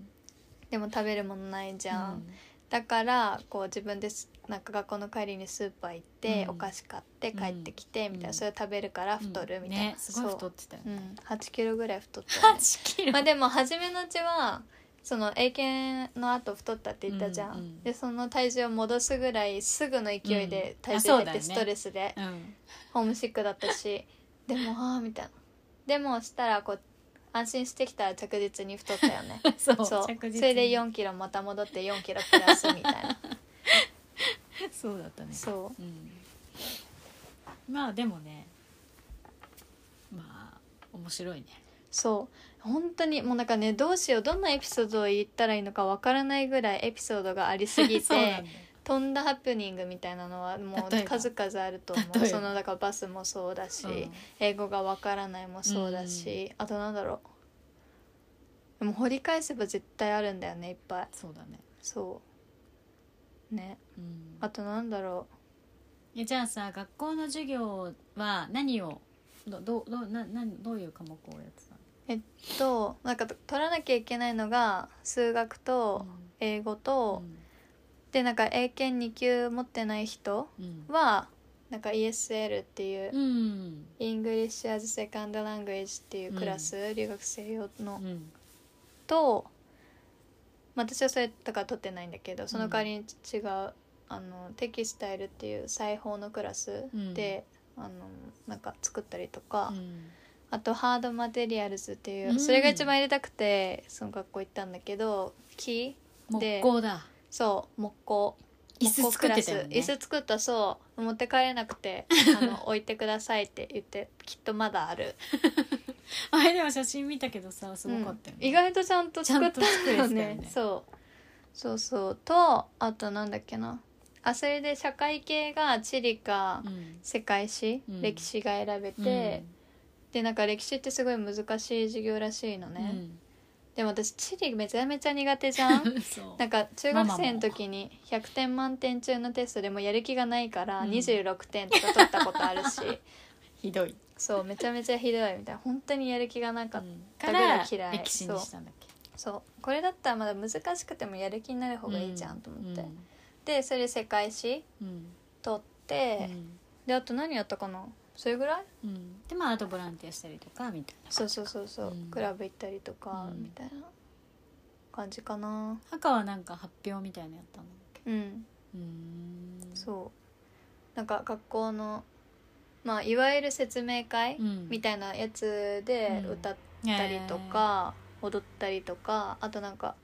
でも食べるものないじゃん、うん。だからこう自分ですなんか学校の帰りにスーパー行って、うん。お菓子買って帰ってきて、みたいな。うんそれ食べるから太るみたいな、ね。すごい太ってたよ。そう、ん、8キロぐらい太ったよね。8キロ。まあでも初めのうちはその英検の後太ったって言ったじゃん、うんうんでその体重を戻すぐらいすぐの勢いで体重減ってストレスで、うん。ホームシックだったし。でもああみたいな。でもしたらこう安心してきたら着実に太ったよね。そうそう。着実に。それで4キロまた戻って4キロプラスみたいな。そうだったね。そう。ん。まあでもねまあ面白いね。そう。本当にもうなんかねどうしようどんなエピソードを言ったらいいのかわからないぐらいエピソードがありすぎ そうなんだてよ飛んだハプニングみたいなのはもう数々あると思う。そのだからバスもそうだし、うん。英語がわからないもそうだし、あとなんだろう。でも掘り返せば絶対あるんだよねいっぱい。そうだね。そう。ね。うん。あとなんだろえじゃあさ学校の授業は何を？どどどななどういう科目をやってたえっとなんか取らなきゃいけないのが数学と英語と、でなんか英検2級持ってない人うん。はなんか ESL っていう、うん。 English as Second Language っていうクラス、留学生用の、うん。と、まあ、私はそれとか取ってないんだけどその代わりに違う、あのテキスタイルっていう裁縫のクラスで、あのなんか作ったりとか、うん。あとハードマテリアルズっていう、うん。それが一番入れたくてその学校行ったんだけど木で。木工だそう木工。椅子作ってたよね。椅子作ったそう。持って帰れなくて あの置いてくださいって言ってきっとまだある。あれでも写真見たけどさすごかったよね、うん。意外とちゃんと作ったよね。ね。そう。そうそう。とあとなんだっけな。あそれで社会系が地理かうん。世界史、うん。歴史が選べて、でなんか歴史ってすごい難しい授業らしいのうん。ね、でも私地理めちゃめちゃ苦手じゃん。う んそう。なんか中学生の時に100点満点中のテストでもやる気がないからうん。26点とか取ったことあるし、ひどい、そうめちゃめちゃひどいみたいな。本当にやる気がなかった、かぐららい嫌い。歴史にしたんだっけ？そう。これだったらまだ難しくてもやる気になる方がいいじゃんと思って、うん。でそれで世界史うん。取って、うん。であと何やったかな？それぐらい？うん。でまああとボランティアしたりとかみたいなそうそうそうそう、うん。クラブ行ったりとか、うん。みたいな感じかな。赤はなんか発表みたいなのやったのうん。うーん。そう。なんか学校のまあいわゆる説明会、うん。みたいなやつでうん。歌ったりとか、踊ったりとかあとなんか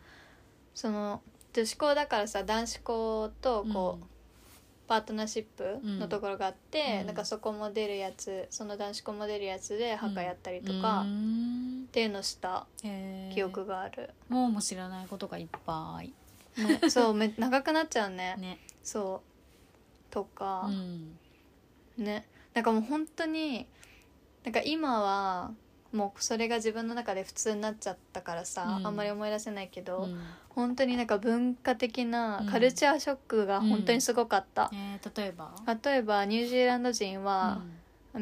その女子校だからさ男子校とこう、パートナーシップのところがあって、うん。なんかそこも出るやつその男子校も出るやつで墓やったりとか、うーっんていうのした記憶がある、もうもう知らないことがいっぱい。ね そうめ長くなっちゃうね。ね。そう。とか。う、ん。ね。なんかもう本当になんか今はもうそれが自分の中で普通になっちゃったからさ、うん。あんまり思い出せないけど、うん。本当になんか文化的なうん。カルチャーショックが本当にすごかった、えー例えば？例えばニュージーランド人は、道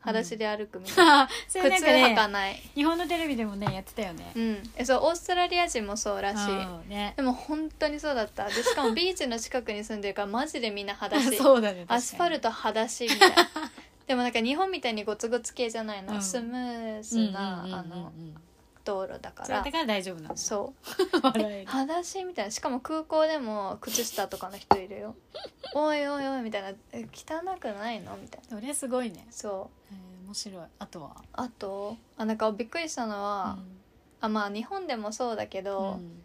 裸足で歩くみたいな、それなん靴かね履かない。日本のテレビでもねやってたよね。うん。えそうオーストラリア人もそうらしい。うんね。でも本当にそうだった。でしかもビーチの近くに住んでるからマジでみんな裸足。そうだねアスファルト裸足みたいな でもなんか日本みたいにゴツゴツ系じゃないの、うん。スムーズ確な、あの道路だから。それだから大丈夫なの？そう。笑える。裸足みたいな。しかも空港でも靴下とかの人いるよ。おいおいおいみたいな。え汚くないの？みたいな。それすごいね。そう。へー面白い。あとは？あとあなんかびっくりしたのは、あまあ日本でもそうだけうど、ん。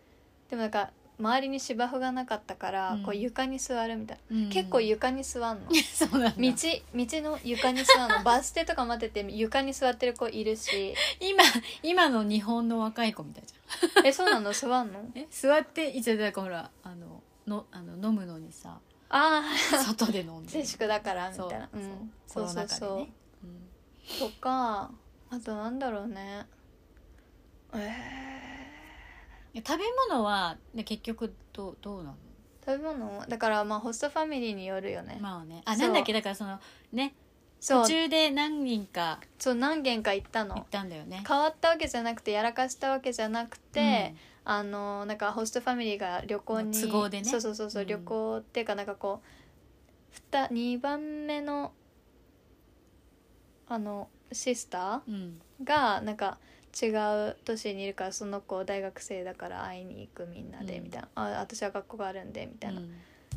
でもなんか周りに芝生がなかったから、うん。こう床に座るみたいな、うん。結構床に座んの。そうなんだ。道道の床に座るの。バス停とか待ってて床に座ってる子いるし。今今の日本の若い子みたいじゃん。えそうなの？座んの？え座っていつだからほらあののあの飲むのにさああ外で飲んで。静粛だからみたいな。うん。そそううそうそう。コロナ禍でね。うん。とかあとなんだろうね。えいや食べ物は、ね、結局どうどうなの？ー、食べ物だからまあホストファミリーによるよね、まあね。あそう。なんだっけ？だからそのねそう。途中で何人かそう何軒か行った行っのたんだよね。変わったわけじゃなくてやらかしたわけじゃなくて、あのなんかホストファミリーが旅行に都合でね。そうそうそうそう、うん。旅行っていうかなんかこう2番目のあのシスターがなんか違う都市にいるからその子大学生だから会いに行くみんなでうん。みたいな、あ私は学校があるんでみたいな、うん。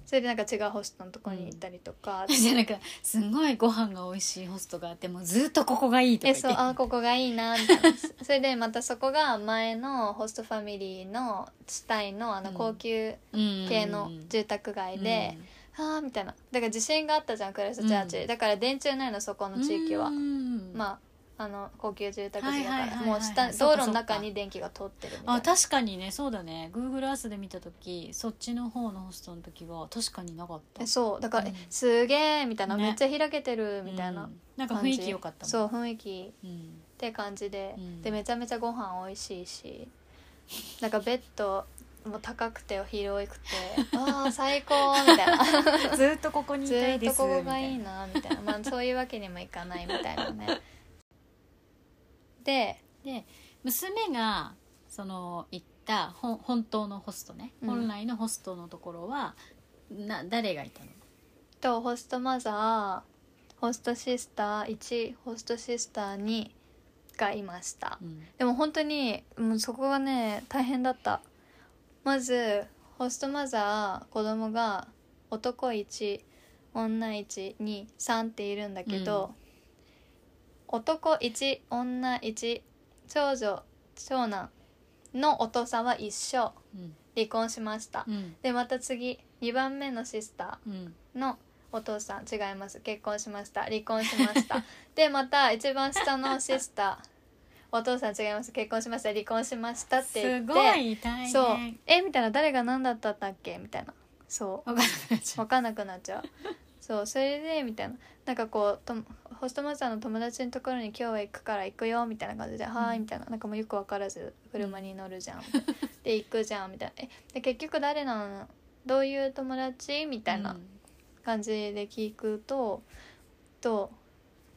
それでなんか違うホストのとこに行ったりとか、じゃなんかすんごいご飯が美味しいホストがあってもうずっとここがいいとかえ言って。そうあここがいいなみたいな。それでまたそこが前のホストファミリーの地帯のあのうん高級うん。系の住宅街で、ああみたいな。だから地震があったじゃんクライス。トチャーチ、うんだから電柱ないのそこの地域は、うん。まああの高級住宅地だからはいはいはいはいもう下道路の中に電気が通ってるみたいな。あ確かにねそうだね。Google Earth で見た時そっちの方のホストの時は確かになかった。えそう。だから、うん。えすげえみたいな、ね。めっちゃ開けてるみたいな。うん。なんか雰囲気良かったもん。そう雰囲気。うん。って感じで、うん。でめちゃめちゃご飯美味しいし。なんかベッドも高くて広くて。ああ最高みたいな。ずっとここにいずっとたいですここがいいなみたいな。まあそういうわけにもいかないみたいなねでで娘がその行った本当のホストね、うん。本来のホストのところはな誰がいたの？とホストマザーホストシスター1ホストシスター2がいました。うん。でも本当にもうそこがね大変だった。まずホストマザー子供が男1女123っているんだけど、男1女1長女長男のお父さんは一緒。うん。離婚しました、うん。でまた次2番目のシスタうん。ーのお父さん。違います。結婚しました。離婚しました。でまた一番下のシスター。お父さん違います。結婚しました。離婚しましたって言って。すごい大変。そう。えみたいな。誰が何だったんだっけみたいな。そう。分かんなくなっちゃう。分かんなくなっちゃう。そうそれでみたいな。なんかこうとホストマザーの友達のところに今日は行くから行くよみたいな感じで「はーい」みたいな。なんかもうよく分からず車に乗るじゃん、で行くじゃん。みたいなえで結局誰なのどういう友達？みたいなうん。感じで聞くと、と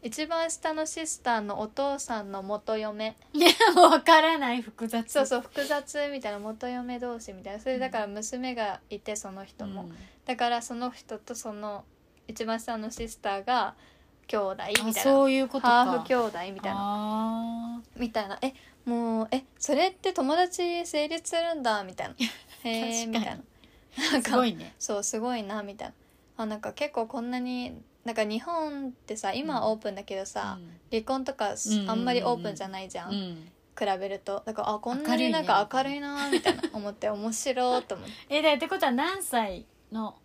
一番下のシスターのお父さんの元嫁。いや分からない複雑。そうそう複雑みたいな元嫁同士みたいな。それだから娘がいてその人も、うん。だからその人とその一番下のシスターが兄弟みたいな。あそういうことか。ハーフ兄弟みたいな。あみたいな。えもうえそれって友達成立するんだみたいな。へえみたいな。なんーすかごいね。そうすごいなみたいな。あなんか結構こんなになんか日本ってさ今はオープンだけどさ、離婚とかうんうんうんうんあんまりオープンじゃないじゃん、うん比べると。だからあこんなになんか明るいなみたいな思って面白いと思って。えだってことは何歳の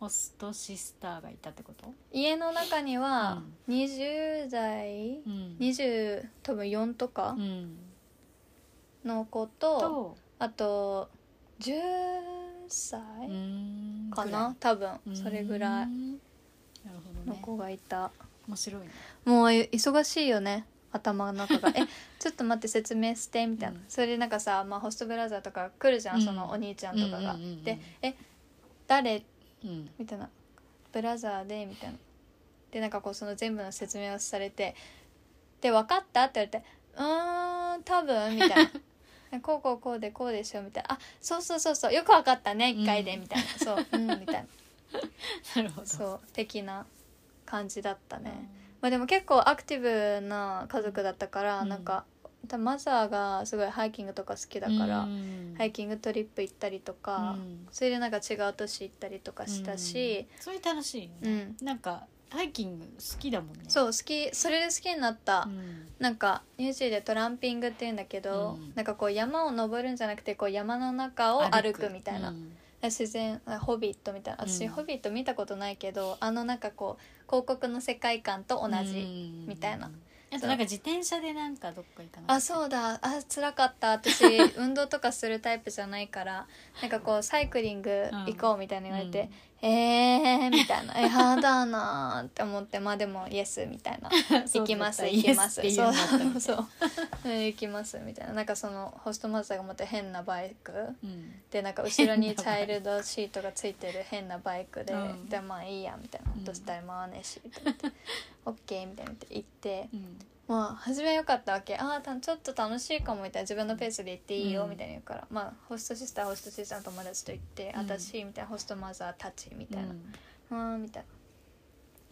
ホストシスターがいたってこと？家の中には20代、うん。20多分4とかうん。の子と、とあと10歳うん。かな？多分それぐらい。の子がいた、面白いね。もう忙しいよね。頭の中が「えちょっと待って説明して」みたいな、うん。それでなんかさ、まあ、ホストブラザーとか来るじゃん、うん。そのお兄ちゃんとかが。うんうんうんうん。で「え誰?うん」みたいな「ブラザーで」みたいな。でなんかこうその全部の説明をされてで分かった？って言われてうーん多分みたいな。こうこうこうでこうでしょみたいな。あそうそうそうそうよく分かったね一回で、うんみたいな。そううんみたいな。なるほど。そう的な感じだったね、まあでも結構アクティブな家族だったから、うん。なんか多分マザーがすごいハイキングとか好きだから、うん。ハイキングトリップ行ったりとか、うん。それでなんか違う都市行ったりとかしたし、うん。それ楽しいよね、なんかハイキング好きだもんね。そう好きそれで好きになった、うん。なんかニュージーでトランピングって言うんだけど、うん。なんかこう山を登るんじゃなくてこう山の中を歩く。みたいな、うん。自然あホビットみたいな。私、うん。ホビット見たことないけどあのなんかこう広告の世界観と同じ、みたいな。うんあとなんか自転車でなんかどっか行かなあそうだ。あ辛かった。私 運動とかするタイプじゃないからなんかこうサイクリング行こうみたいな言われて、えーみたいな「えやだな」って思ってまあでもイエスみたいな「行きます行きます」そう。そう。うん行きますみたいな。なんかそのホストマザーが持ってる変なバイク。うん。でなんか後ろにチャイルドシートがついてる変なバイクで、うん。でまあいいやみたいな。うん。どうしたら回らねえしと思って「オッケーみたいな言って。うんまあ初め良かったわけ。ああたちょっと楽しいかもみたいな。自分のペースで行っていいようん。みたいな言うから、まあホストシスターホストシスターの友達と行って、うん。私みたいな。ホストマザーたちみたいな。うん。うんみたいな。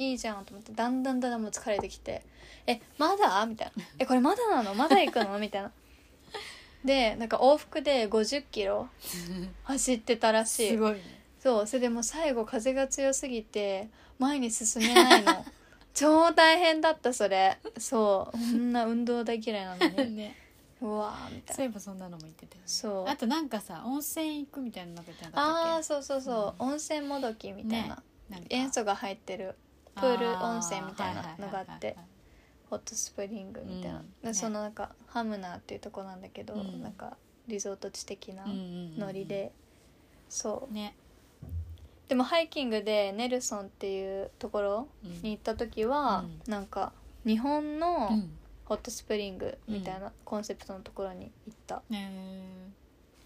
いいじゃんと思ってだんだんだんだんもう疲れてきて「えまだ?」みたいな「えこれまだなの？まだ行くの?」みたいな。でなんか往復で5 0キロ 走ってたらしい。すごいね。そうそれでもう最後風が強すぎて前に進めないの超大変だったそれ。そう。こんな運動大嫌いなのに。ね。うわーみたいそいえばそんなのも言ってたよね。そう。あとなんかさ温泉行くみたいなの言ってなかあったそうそうそう、温泉もどきみたいな、けなんか。塩素が入ってるプール温泉みたいなのがあってホットスプリングみたいな、うん。でね。そのなんかハムナーっていうとこなんだけど、うん。なんかリゾート地的なノリで、そう。ねでもハイキングでネルソンっていうところうん。に行った時は、なんか日本のうん。ホットスプリングみたいなコンセプトのところに行った。っね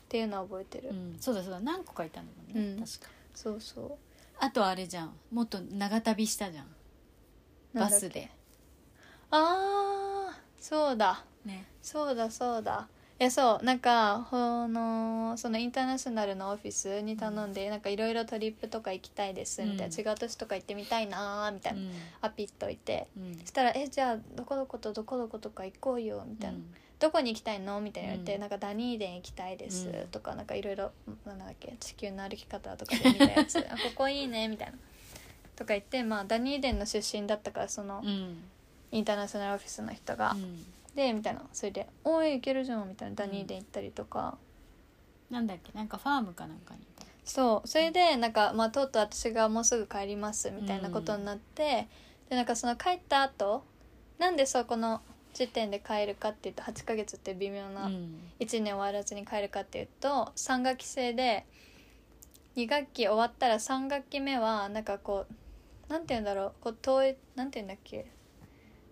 ていうのは覚えてる、うん。そうだそうだ。何個かいたんだもんね。うん。確か。そうそう。あとあれじゃん。もっと長旅したじゃん。バスで。ああそうだ。ね。そうだそうだ。いやそうなんかこのそのインターナショナルのオフィスに頼んで、なんかいろいろトリップとか行きたいですみたいな、うん。違う都市とか行ってみたいなーみたいな、うん。アピっといてうん。そしたら「えじゃあどこどことどこどことか行こうよ」みたいな、どこに行きたいの？みたいな言われて、うん。なんかダニーデン行きたいです、うん。とかなんかいろいろなんだっけ地球の歩き方とかで見たやつ。あここいいねみたいな。とか言ってまあダニーデンの出身だったからその、うん。インターナショナルオフィスの人が、うんでみたいな。それで「おい行けるじゃん」みたいな。ダニーデン行ったりとか、なんだっけ？なんかファームかなんかにいたそうそれでなんか、まあ、とうとう私がもうすぐ帰りますみたいなことになって、でなんかその帰った後なんでそこの時点で帰るかっていうと8ヶ月って微妙な、うん。1年終わらずに帰るかっていうと3学期制で2学期終わったら3学期目はなんかこうなんて言うんだろう。こう統一なんて言うんだっけ？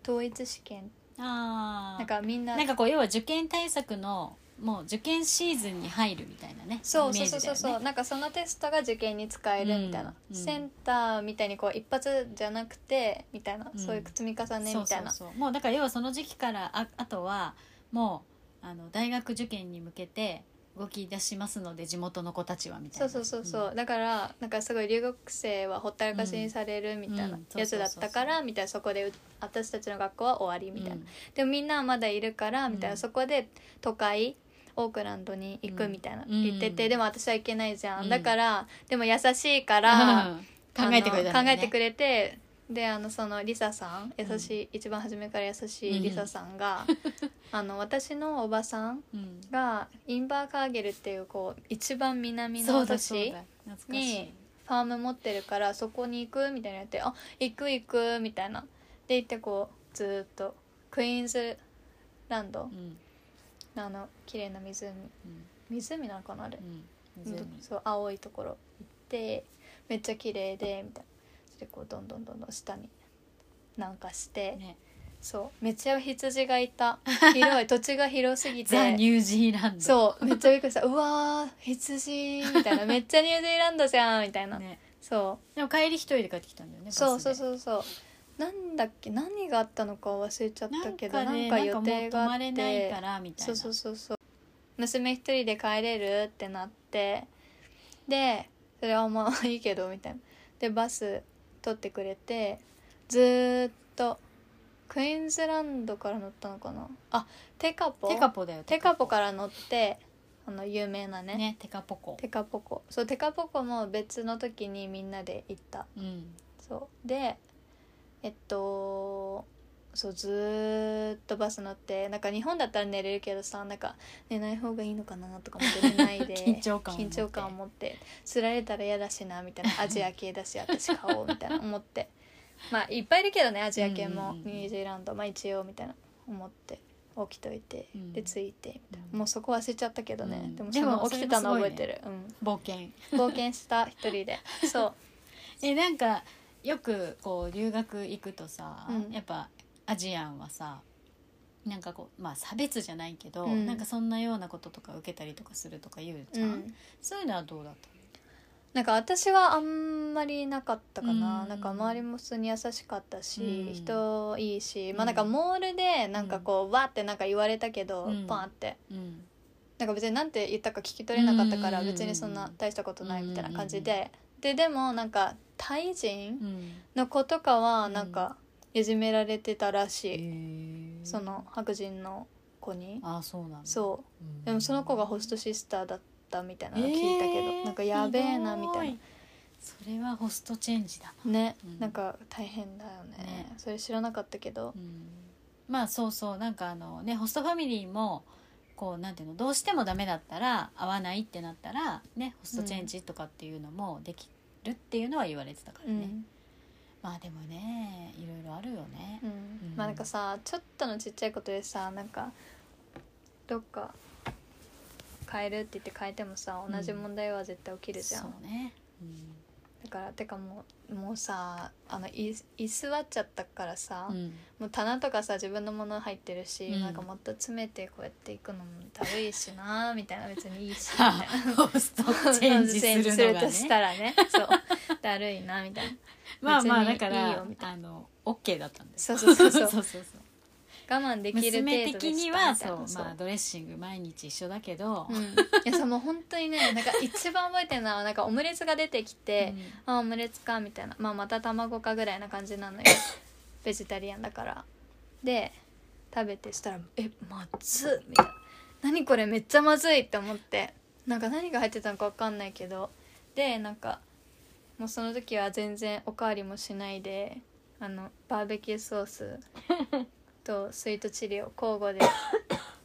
統一試験ああなんかみんななんかこう要は受験対策のもう受験シーズンに入るみたいなねそうそうそうそうそう、ねなんかそのテストが受験に使えるみたいな、うんうん。センターみたいにこう一発じゃなくてみたいな、うん。そういう積み重ねみたいな。そうそうそう。もうだから要はその時期からああとはもうあの大学受験に向けて動き出しますので地元の子たちはみたいな。そうそうそうそう、ん。だからなんかすごい留学生はほったらかしにされるみたいな。うん。やつだったから、みたいな。そこでう私たちの学校は終わりみたいな、うん。でもみんなはまだいるからみたいな、うん。そこで都会オークランドに行くみたいな。うん。言ってて、うんでも私は行けないじゃん、うん。だからでも優しいから、うん。考えてくれたね。考えてくれてであのそのリサさん優しい、一番初めから優しいリサさんが、あの私のおばさんうん。がインバーカーゲルっていうこう一番南の都市にファーム持ってるからそこに行くみたいな言って「あ行く行く」みたいな。で行ってこうずーっとクイーンズランド。うん。のあの綺麗な湖。うん。湖なのかなあれ、うんそう青いところ行ってめっちゃ綺麗でみたいなそれでこうどんどんどんどん下に南下して、ね。そうめっちゃ羊がいた。広い土地が広すぎて。ザ・ニュージーランド。そうめっちゃびっくりした。うわー羊みたいな。めっちゃニュージーランドじゃんみたいな、ね。そう。でも帰り一人で帰ってきたんだよねそうそううそうそう。なんだっけ何があったのか忘れちゃっなんたけどかねなんか予定もう泊まれないてからみたいな。そうそうそうそう。娘一人で帰れるってなって。でそれはまあいいけどみたいな。でバス取ってくれてずーっとクイーンズランドから乗ったのかな？あテカポ？テカポだよテカポから乗ってあの有名なね。ねテカポコ。テカポコ。そうテカポコも別の時にみんなで行った。うん。そう。でえっとそうずーっとバス乗ってなんか日本だったら寝れるけどさなんか寝ない方がいいのかなとか思って寝ないで 緊張感を持って。緊張感を持って。すられたら嫌だしなみたいな。アジア系だし私買おうみたいな思って。まあいっぱいいるけどねアジア系もニュージーランドまあ一応みたいな。思って起きといて、うん。で着いてみたいな。うん。もうそこ忘れちゃったけどね、うん。でもでもすごい起きてたの覚えてる、冒険。うん、冒険した一人で。そう。えなんかよくこう留学行くとさ、うん。やっぱアジアンはさなんかこうまあ差別じゃないけど、うん。なんかそんなようなこととか受けたりとかするとか言うじゃん、うん。そういうのはどうだったなんか私はあんまりなかったかな、うん。なんか周りも普通に優しかったし、うん。人いいし、うん。まあなんかモールでなんかこう、わってなんか言われたけど、うん。パンって。うん。なんか別になんて言ったか聞き取れなかったからうん。別にそんな大したことないみたいな感じで、ででもなんかタイ人うん。の子とかはうん。なんかいじめられてたらしへい、ー。その白人の子に。あそうなんだ。そう。うん。でもその子がホストシスターだったみたいなの聞いたけど、えーなんかやべえなみたいな。それはホストチェンジだな、ね、うん。なんか大変だよね。ね。それ知らなかったけど。うん。まあそうそう。なんかあのねホストファミリーもこうなんていうのどうしてもダメだったら合わないってなったらねホストチェンジとかっていうのもできるっていうのは言われてたからね、うん、まあでもねいろいろあるよね。う、ん。うん。まあなんかさちょっとのちっちゃいことでさなんかどっか変えるって言って変えてもさ同じ問題は絶対起きるじゃん、そうね、うん。だからてかもうもうさあのい居座っちゃったからさ、うん。もう棚とかさ自分のもの入ってるし、うん。なんかもっと詰めてこうやっていくのもだるいしなみたいな。別にいいしみたいな。ホストチェンジするのがとしねたらねそうだるいなみたいな。まあまあだからいいよみたいあの OK だったんです。そうそうそうそう。そうそうそう。我慢できる程度娘でした的にはみたいな。そうまあドレッシング毎日一緒だけど、うん、いやそうもう本当にね なんか一番覚えてるのはなんかオムレツが出てきて、あオムレツかみたいな、まあ、また卵かぐらいな感じなのよ。ベジタリアンだから。で食べてしたら「えまずっ!」みたいな「何これめっちゃまずい!」って思って。なんか何が入ってたのか分かんないけど。でなんかもうその時は全然おかわりもしないであのバーベキューソース とスイートチリを交互で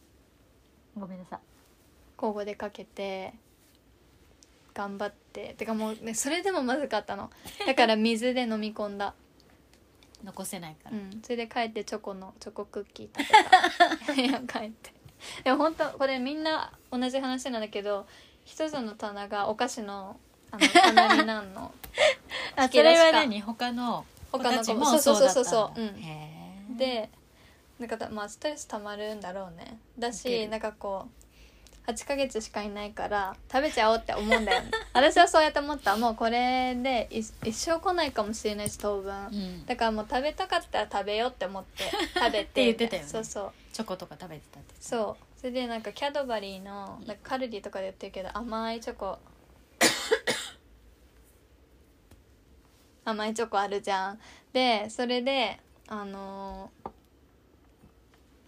ごめんなさい。交互でかけて頑張って。てかもうねそれでもまずかったの。だから水で飲み込んだ。残せないから、うん。それで帰ってチョコのチョコクッキー食べた。部屋帰って。でも本当これみんな同じ話なんだけど一つの棚がお菓子のあのなんの？あそれは何？他の子他のたちも子もそうそうそうそう。うん。でなんかだまあストレスたまるんだろうね。だしなんかこう8ヶ月しかいないから食べちゃおうって思うんだよね。私はそうやって思った。もうこれでい一生来ないかもしれないし当分、うん、だからもう食べたかったら食べようって思って 食べて。って言ってたよね。そうそう。チョコとか食べてたって。そう。それでなんかキャドバリーのなんかカルディとかでやってるけど甘いチョコ 甘いチョコあるじゃん。でそれであのー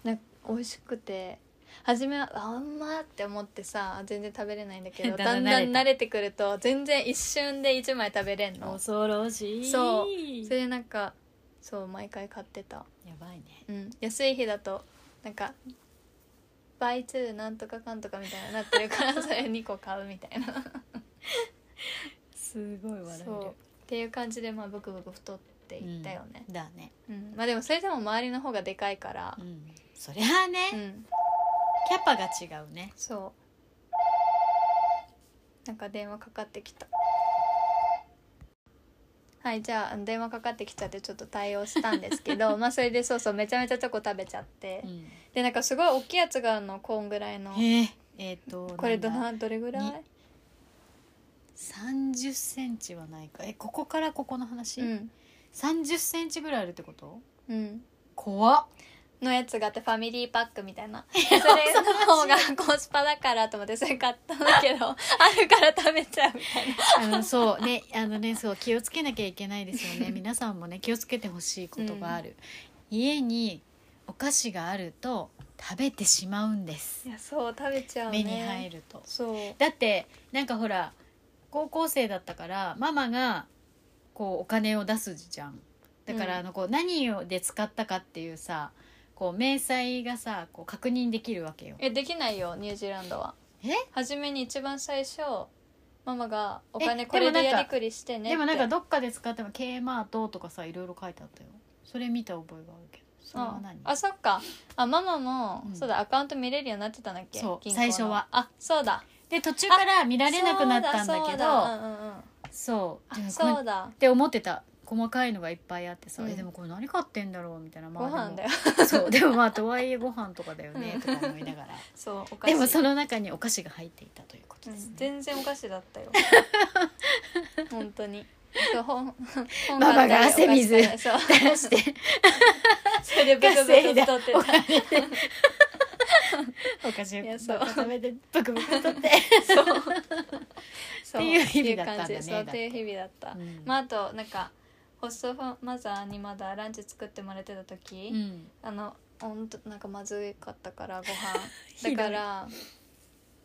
なんか美味しくて初めはあんまって思ってさ全然食べれないんだけどだ だんんだん慣れてくると全然一瞬で1枚食べれんの。恐ろしい。そう。それでなんかそう毎回買ってた。やばいね。うん、安い日だとなんか倍2なんとかかんとかみたいになってるからそれ2個買うみたいな すごい笑える。そう。っていう感じでまあブクブク太っていったよね、うん。だね。うん。まあでもそれでも周りの方がでかいから。うん。そりゃあね、うん、キャパが違うね。そう。なんか電話かかってきた。はいじゃあ電話かかってきちゃってちょっと対応したんですけど まあそれでそうそうめちゃめちゃチョコ食べちゃって、うん。でなんかすごい大きいやつがあるのコーンぐらいの。へええっ、とこれどなんだ？などれぐらい？に30センチはないか。えここからここの話、うん。3 0ンチぐらいあるってこと？うん。怖っ。のやつがあってファミリーパックみたいな。それの方がコスパだからと思ってそれ買ったんだけど あるから食べちゃうみたいな。あのそうね。あのねそう気をつけなきゃいけないですよね。皆さんもね気をつけてほしいことがある、家にお菓子があると食べてしまうんです。いやそう食べちゃうね。目に入ると。そう。だってなんかほら高校生だったからママがこうお金を出すじゃん。だからうん。あのこう何をで使ったかっていうさこう明細がさこう確認できるわけよ。えできないよニュージーランドは。え？初めに一番最初ママがおえ金これでやりくりしてねでもなんかどっかで使っても K マートとかさいろいろ書いてあったよ。それ見た覚えがあるけど。それはあ何？あそっか。あママも、うん。そうだアカウント見れるようになってたんだっけ？そう最初は。あそうだで途中から見られなくなったんだけどそうそうだ。って思ってた細かいのがいっぱいあってさ、うん。えでもこれ何買ってんだろうみたいな。ご飯だよ。よそうでもまあとはいえご飯とかだよねとか思いながら。そうでもその中にお菓子が入っていたということうんですね、全然お菓子だったよ。本当に。本本ママが汗水出して。それでブクブク太っておたお菓子を。いやそう。食べてブクブク取って。そう。っていう日々だったんだねっていう感じ。そうって。いう日々だった、うん。まああとなんかホストファマザーにまだランチ作ってもらってた時、うん。あのほんとなんかまずかったからご ひどい飯。だから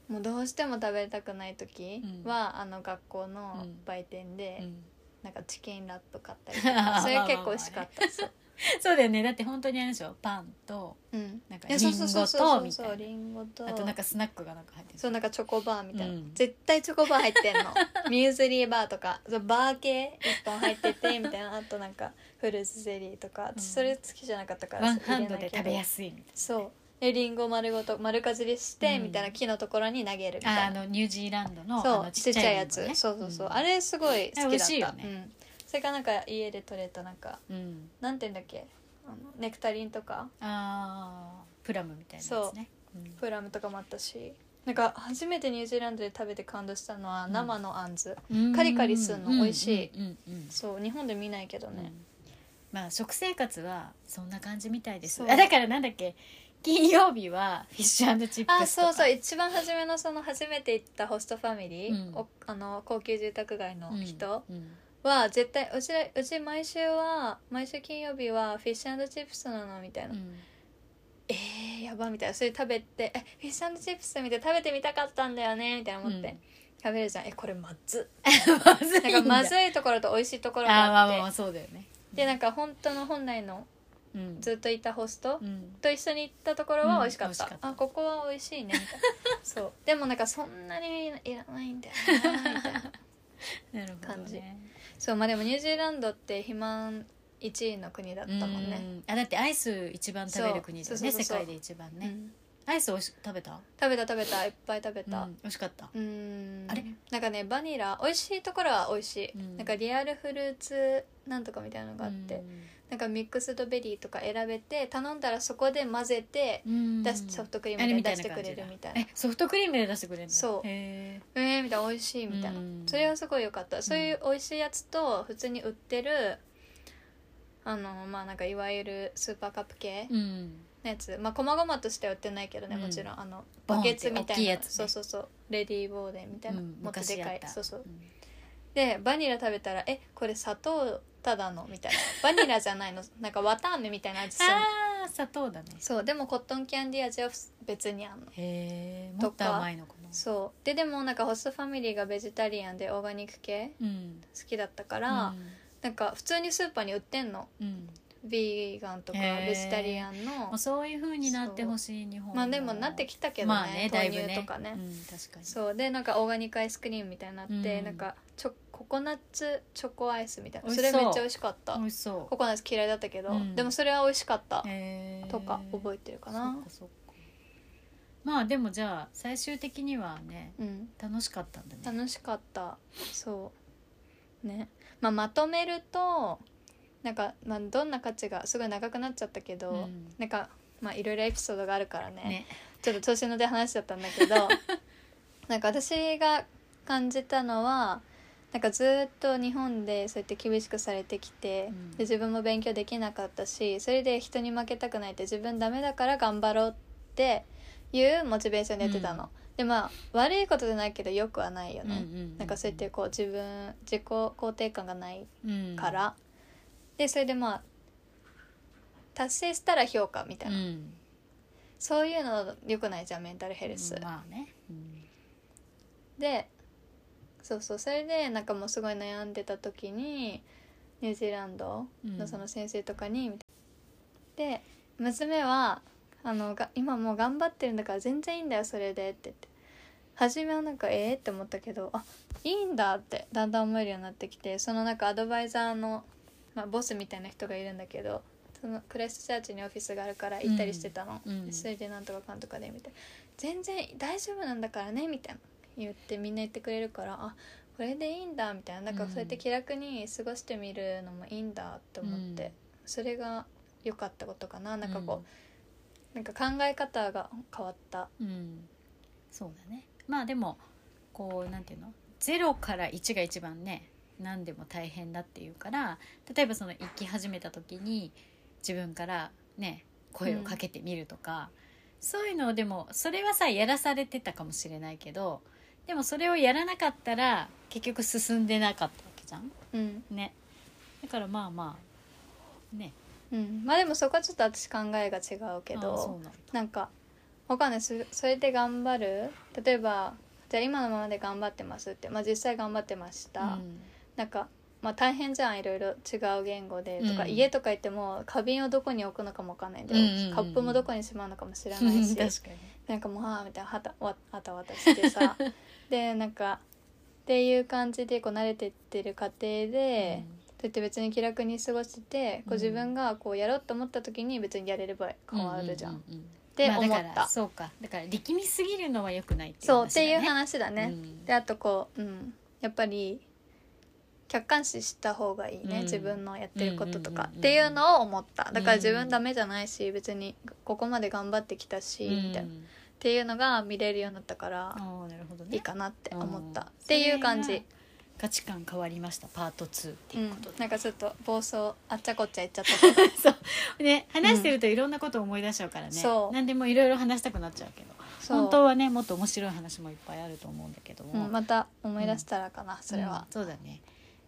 もうどうしても食べたくない時は、あの学校のうん。売店で、うん。なんかチキンラップ買ったりとか。それ結構美味しかった。そう、そうだよね。だって本当にあれでしょ。パンとうん、なんかいやそうそうそうそうリンゴとみたいな。リンゴと。あとなんかスナックがなんか入ってる。そうなんかチョコバーみたいな、うん。絶対チョコバー入ってんの。ミューズリーバーとか。そうバー系1本入っててみたいな。あとなんかフルーツゼリーとか。うん。私それ好きじゃなかったからワンハンドで食べやいすいみたいそう。でリンゴ丸ごと丸かじりして、うん。みたいな木のところに投げるみたいな。なああのニュージーランドのあそうのちっちゃいやつ、そうそうそう、んあれすごい好きだった。あれ美味しいよね。うん、それからなんか家で採れたなんかうん。なんて言うんだっけ？あのネクタリンとか？あープラムみたいなやつね。う。ん。プラムとかもあったし。なんか初めてニュージーランドで食べて感動したのはうん。生のあんず、うん。カリカリすんの美味しい。そう日本で見ないけどね、うん。まあ食生活はそんな感じみたいです。あだからなんだっけ？金曜日はフィッシュチップスあそうそう。一番初めのその初めて行ったホストファミリー、うん。おあの高級住宅街の人は絶対うちらうち毎週は毎週金曜日はフィッシュチップスなのみたいな、うん。えー、やばみたいな。それ食べてえフィッシュチップス見て食べてみたかったんだよねみたいな思って、うん。食べるじゃん。えこれまず まずいなんかまずいところと美味しいところがあって。あまあまあそうだよね。でなんか本当の本来のうん。ずっといたホストうん。と一緒に行ったところは美味しかった,、うんった。あここは美味しいねみたいな。そう。でもなんかそんなにいらないんだよなみたいな なるほどねそうまあでもニュージーランドって肥満1位の国だったもんね。うんあだってアイス一番食べる国だよね世界で一番ね。うん。アイスおいし食べた？食べた食べた。いっぱい食べた。うん美味しかった？うーん。あれ？なんかねバニラ美味しいところは美味しい、うん。なんかリアルフルーツなんとかみたいなのがあって、なんかミックスドベリーとか選べて頼んだらそこで混ぜてうん。出しソフトクリームで出してくれるみたいな。えソフトクリームで出してくれるそう。へえー、みたいな。美味しいみたいな、うん。それはすごい良かった。そういう美味しいやつと普通に売ってるあのまあなんかいわゆるスーパーカップ系のやつ。まあ細々としては売ってないけどね、うん。もちろん。あのバケツみたいな。大きいやつね。そうそうそう。レディーボーデンみたいな、うん。もっとでかい。そうそう。うん。でバニラ食べたら「えこれ砂糖ただの?」みたいな。バニラじゃないの。なんか綿あめみたいな味するの。あー砂糖だね。そうでも cotton candy 味は別にあんの。へえもっと甘いのかな。そう。ででもなんかホストファミリーがベジタリアンでオーガニック系うん。好きだったから、なんか普通にスーパーに売ってんの。うん。うんビーガンとかへー。ベジタリアンものうそういう風になってほしい日本まあでもなってきたけどね,、まあねだいぶ豆ね乳とかね、うん確かに。そう。でなんかオーガニックアイスクリームみたいになって、うん。なんかココナッツチョコアイスみたいな。それめっちゃ美味しかった。美味しそココナッツ嫌いだったけど、うん。でもそれは美味しかった。とか覚えてるかな。そっかそっか。まあでもじゃあ最終的にはねうん。楽しかったんだね。楽しかった。そう。ね。まあまとめるとなんか、まあ、どんな価値がすごい長くなっちゃったけど、うん。なんかまあいろいろエピソードがあるからね。ね。ちょっと調子乗って話しちゃったんだけど。なんか私が感じたのはなんかずっと日本でそうやって厳しくされてきて、うん。で自分も勉強できなかったしそれで人に負けたくないって自分ダメだから頑張ろうっていうモチベーションでやってたの、うん。でまあ悪いことじゃないけどよくはないよね、うんうんうんなんかそうやってこう自分自己肯定感がないうん。から、でそれでまあ達成したら評価みたいな、うん。そういうのよくないじゃんメンタルヘルス、まあね。うん。でそうそうそれでなんかもうすごい悩んでた時にニュージーランドのその先生とかに、で娘はあのが今もう頑張ってるんだから全然いいんだよそれでって言って。初めはなんかええって思ったけどあいいんだってだんだん思えるようになってきてそのなんかアドバイザーの、まあ、ボスみたいな人がいるんだけどそのクライストチャーチにオフィスがあるから行ったりしてたの、うんうん。それでなんとかかんとかでみたいな。全然大丈夫なんだからねみたいな言ってみんな言ってくれるからあこれでいいんだみたいな。なんかうん。そうやって気楽に過ごしてみるのもいいんだって思って、うん。それが良かったことかな。なんかこう、なんか考え方が変わった。うん、うんそうだね。まあでもこうなんていうの？0から1が一番ね何でも大変だっていうから例えばその生き始めた時に自分からね声をかけてみるとか、そういうのをでもそれはさやらされてたかもしれないけどでもそれをやらなかったら結局進んでなかったわけじゃん。うん、ね。だからまあまあね。うん、まあでもそこはちょっと私考えが違うけあどそうなんだ。なんかわかんない。そそれで頑張る？例えばじゃあ今のままで頑張ってますって、まあ、実際頑張ってました、うん。なんか、まあ、大変じゃんいろいろ違う言語でとか、うん。家とか行っても花瓶をどこに置くのかもわかんないん。だよ、うんうんうん。カップもどこにしまうのかも知らないし。確かに。なんかもうはあみたいなはたわあたわたしてさ。でなんかっていう感じでこう慣れてってる過程で、そうやって別に気楽に過ごしててこううん自分がこうやろうと思った時に別にやれれば変わるじゃん、っううううん。てまあ思った、だからそうか。だから力みすぎるのは良くないっていうそう話だね。っていう話だね、うん。であとこう、うん、やっぱり客観視した方がいいね、うん。自分のやってることとか、うんうんうんうん。っていうのを思った。だからうん。自分ダメじゃないし別にここまで頑張ってきたし、うん。みたいな。っていうのが見れるようになったからああなるほどね。いいかなって思った、うんっていう感じ。価値観変わりましたパート2ってうんいうことで、なんかちょっと暴走あっちゃこっちゃ言っちゃった。そう。ね話してるといろんなことを思い出しちゃうからね、そう。何でもいろいろ話したくなっちゃうけど。本当はねもっと面白い話もいっぱいあると思うんだけども、うん、また思い出したらかな、それは。うんそうだね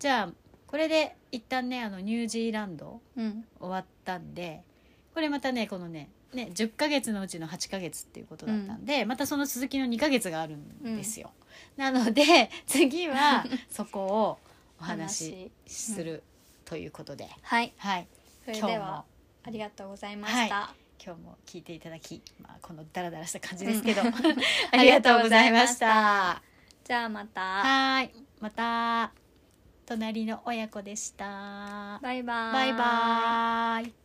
じゃあこれで一旦ねあのニュージーランドうん。終わったんでこれまたねこのねね10ヶ月のうちの8ヶ月っていうことだったんで、またその続きの2ヶ月があるんですよ、なので 次はそこをお話しするということで、はい。はい。それ今日も。ありがとうございました、今日も聞いていただき、まあ、このダラダラした感じですけど、うん。ありがとうございました。じゃあまた。はい。また隣の親子でした。バイバーイバイバイ。